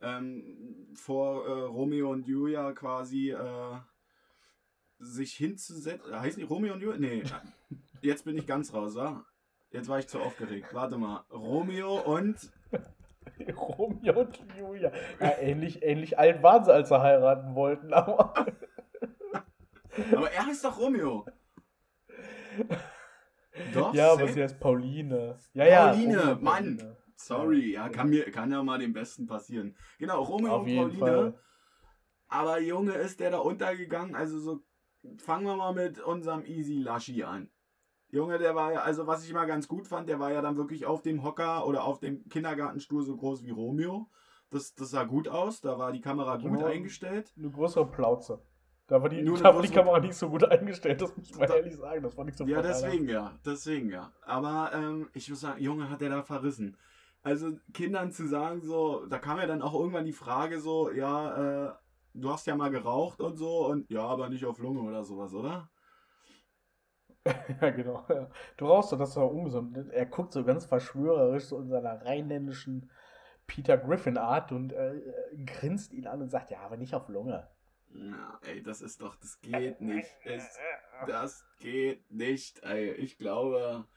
Speaker 3: Ähm, vor äh, Romeo und Julia quasi äh, sich hinzusetzen. Heißen die Romeo und Julia? Nee, jetzt bin ich ganz raus, wa? Jetzt war ich zu aufgeregt. Warte mal. Romeo und.
Speaker 2: Romeo und Julia. Ja, ähnlich, ähnlich alt waren sie, als sie heiraten wollten, aber.
Speaker 3: Aber er heißt doch Romeo. Doch,
Speaker 2: ja, aber sie heißt Pauline. Ja, ja.
Speaker 3: Pauline,
Speaker 2: Romeo und
Speaker 3: Mann.
Speaker 2: Pauline.
Speaker 3: Sorry, ja, kann mir kann ja mal dem Besten passieren. Genau, Romeo
Speaker 2: Auf
Speaker 3: und Pauline.
Speaker 2: Fall.
Speaker 3: Aber Junge, ist der da untergegangen? Also so, fangen wir mal mit unserem Easy Laschi an. Junge, der war ja, also was ich mal ganz gut fand, der war ja dann wirklich auf dem Hocker oder auf dem Kindergartenstuhl so groß wie Romeo. Das, das sah gut aus, da war die Kamera gut
Speaker 2: Genau.
Speaker 3: eingestellt.
Speaker 2: Eine größere Plauze. Da war die,
Speaker 3: Nur
Speaker 2: da war die Kamera nicht so gut eingestellt, das muss man
Speaker 3: Da-
Speaker 2: ehrlich sagen. Das war nicht so
Speaker 3: Ja,
Speaker 2: einer-
Speaker 3: deswegen ja, deswegen ja. Aber ähm, ich muss sagen, Junge, hat der da verrissen. Also Kindern zu sagen so, da kam ja dann auch irgendwann die Frage so, ja, äh, du hast ja mal geraucht und so und ja, aber nicht auf Lunge oder sowas, oder?
Speaker 2: Ja, genau. Du rauchst doch, das ist doch ungesund. Er guckt so ganz verschwörerisch so in seiner rheinländischen Peter Griffin-Art und äh, grinst ihn an und sagt, ja, aber nicht auf Lunge.
Speaker 3: Na, ey, das ist doch, das geht nicht. Es, das geht nicht, ey. Ich glaube,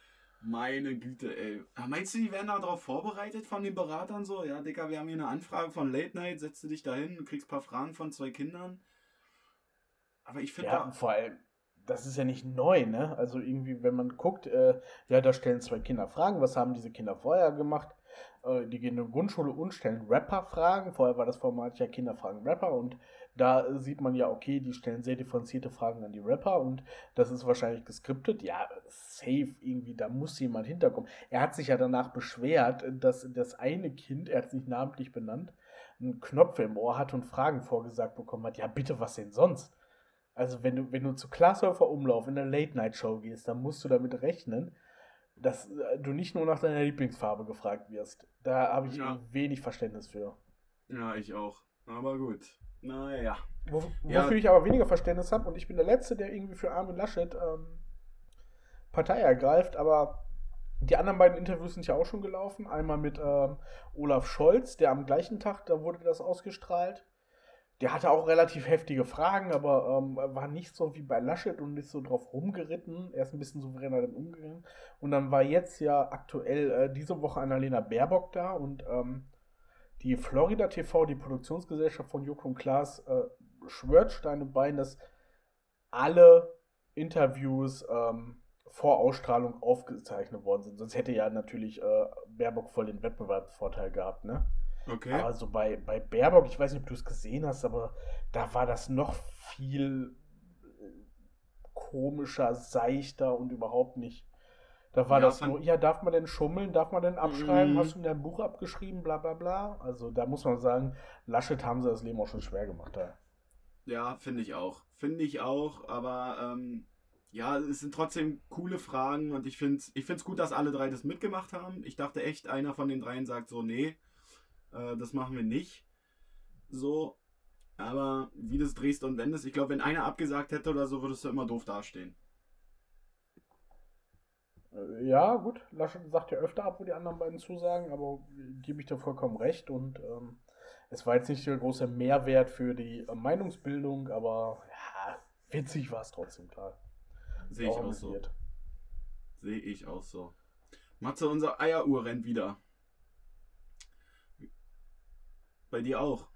Speaker 3: meine Güte, ey. Ah, Meinst du, die werden darauf vorbereitet von den Beratern so? Ja, Dicker, wir haben hier eine Anfrage von Late Night, setzt du dich da hin, du kriegst ein paar Fragen von zwei Kindern. Aber ich finde
Speaker 2: Ja,
Speaker 3: da.
Speaker 2: vor allem, das ist ja nicht neu, ne? Also irgendwie, wenn man guckt, äh, ja, da stellen zwei Kinder Fragen, was haben diese Kinder vorher gemacht? Äh, die gehen in die Grundschule und stellen Rapper-Fragen. Vorher war das Format ja Kinderfragen Rapper und da sieht man ja, okay, die stellen sehr differenzierte Fragen an die Rapper und das ist wahrscheinlich geskriptet. Ja, safe irgendwie, da muss jemand hinterkommen. Er hat sich ja danach beschwert, dass das eine Kind, er hat es nicht namentlich benannt, einen Knopf im Ohr hat und Fragen vorgesagt bekommen hat. Ja, bitte, was denn sonst? Also, wenn du, wenn du zu Glashäufer Umlauf in der Late-Night-Show gehst, dann musst du damit rechnen, dass äh, du nicht nur nach deiner Lieblingsfarbe gefragt wirst. Da habe ich
Speaker 3: Ja.
Speaker 2: wenig Verständnis für.
Speaker 3: Ja, ich auch. Aber gut. Naja.
Speaker 2: Wo, wofür
Speaker 3: Ja.
Speaker 2: ich aber weniger Verständnis habe, und ich bin der Letzte, der irgendwie für Armin Laschet ähm, Partei ergreift, aber die anderen beiden Interviews sind ja auch schon gelaufen. Einmal mit ähm, Olaf Scholz, der am gleichen Tag, da wurde das ausgestrahlt. Der hatte auch relativ heftige Fragen, aber ähm, war nicht so wie bei Laschet und nicht so drauf rumgeritten. Er ist ein bisschen souveräner damit umgegangen. Und dann war jetzt ja aktuell äh, diese Woche Annalena Baerbock da und ähm, die Florida TV, die Produktionsgesellschaft von Joko und Klaas, äh, schwört Stein und Bein, dass alle Interviews ähm, vor Ausstrahlung aufgezeichnet worden sind. Sonst hätte ja natürlich äh, Baerbock voll den Wettbewerbsvorteil gehabt, ne?
Speaker 3: Okay.
Speaker 2: Aber so bei, bei Baerbock, ich weiß nicht, ob du es gesehen hast, aber da war das noch viel äh, komischer, seichter und überhaupt nicht. Da war
Speaker 3: Ja,
Speaker 2: das nur, ja, darf man denn schummeln, darf man denn abschreiben,
Speaker 3: Mhm.
Speaker 2: hast du in deinem Buch abgeschrieben, bla bla bla. Also da muss man sagen, Laschet haben sie das Leben auch schon schwer gemacht. Da.
Speaker 3: Ja, finde ich auch. Finde ich auch, aber ähm, ja, es sind trotzdem coole Fragen und ich finde es ich find's gut, dass alle drei das mitgemacht haben. Ich dachte echt, einer von den dreien sagt so, nee, äh, das machen wir nicht. So, aber wie das drehst und wendest, ich glaube, wenn einer abgesagt hätte oder so, würdest du immer doof dastehen.
Speaker 2: Äh, Ja, gut, Laschet sagt ja öfter ab, wo die anderen beiden zusagen, aber gebe ich dir vollkommen recht und ähm, es war jetzt nicht der große Mehrwert für die äh, Meinungsbildung, aber ja, witzig war es trotzdem, klar.
Speaker 3: Sehe ich auch so. Sehe ich auch so. Matze, unser Eieruhr rennt wieder. Bei dir auch.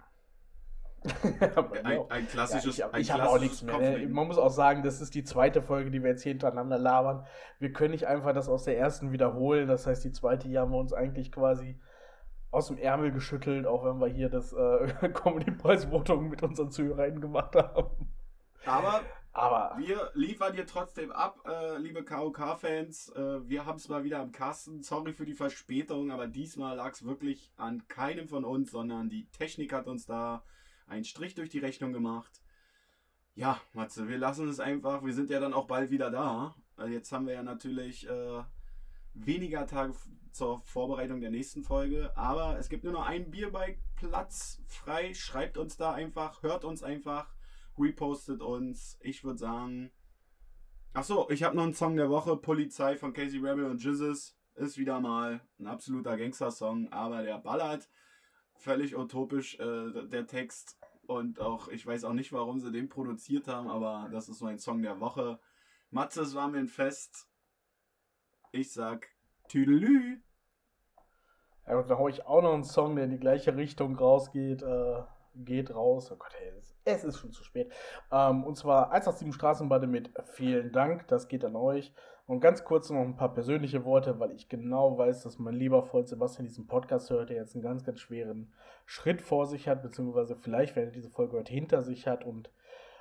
Speaker 3: Ein,
Speaker 2: auch.
Speaker 3: ein
Speaker 2: Ja,
Speaker 3: klassisches.
Speaker 2: ich
Speaker 3: ein
Speaker 2: ich habe auch nichts mehr. Ne? Man muss auch sagen, das ist die zweite Folge, die wir jetzt hier hintereinander labern. Wir können nicht einfach das aus der ersten wiederholen. Das heißt, die zweite hier haben wir uns eigentlich quasi aus dem Ärmel geschüttelt, auch wenn wir hier das äh, Comedy-Preis-Voting mit unseren ZuhörerInnen gemacht haben.
Speaker 3: Aber
Speaker 2: Aber
Speaker 3: wir liefern dir trotzdem ab, äh, liebe KOK-Fans. Äh, wir haben es mal wieder am Kasten. Sorry für die Verspätung, aber diesmal lag es wirklich an keinem von uns, sondern die Technik hat uns da einen Strich durch die Rechnung gemacht. Ja, Matze, wir lassen es einfach. Wir sind ja dann auch bald wieder da. Äh, jetzt haben wir ja natürlich äh, weniger Tage zur Vorbereitung der nächsten Folge. Aber es gibt nur noch ein Bierbike-Platz frei. Schreibt uns da einfach, hört uns einfach repostet uns. Ich würde sagen. Achso, ich habe noch einen Song der Woche. Polizei von Casey Rebel und Jizzes. Ist wieder mal ein absoluter Gangster-Song, aber der ballert. Völlig utopisch, äh, der Text. Und auch, ich weiß auch nicht, warum sie den produziert haben, aber das ist mein Song der Woche. Matze, es war mir ein Fest. Ich sag Tüdelü.
Speaker 2: ja, gut, dann hau ich auch noch einen Song, der in die gleiche Richtung rausgeht. Äh, geht raus. Oh Gott, ey, es, ist schon zu spät. Ähm, und zwar 187 Straßenbande mit vielen Dank. Das geht an euch. Und ganz kurz noch ein paar persönliche Worte, weil ich genau weiß, dass mein lieber Freund Sebastian diesen Podcast hört, der jetzt einen ganz, ganz schweren Schritt vor sich hat, beziehungsweise vielleicht, wenn er diese Folge hört, hinter sich hat und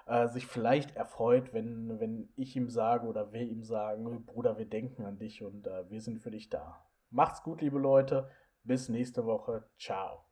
Speaker 2: äh, sich vielleicht erfreut, wenn, wenn ich ihm sage oder wir ihm sagen, Bruder, wir denken an dich und äh, wir sind für dich da. Macht's gut, liebe Leute. Bis nächste Woche. Ciao.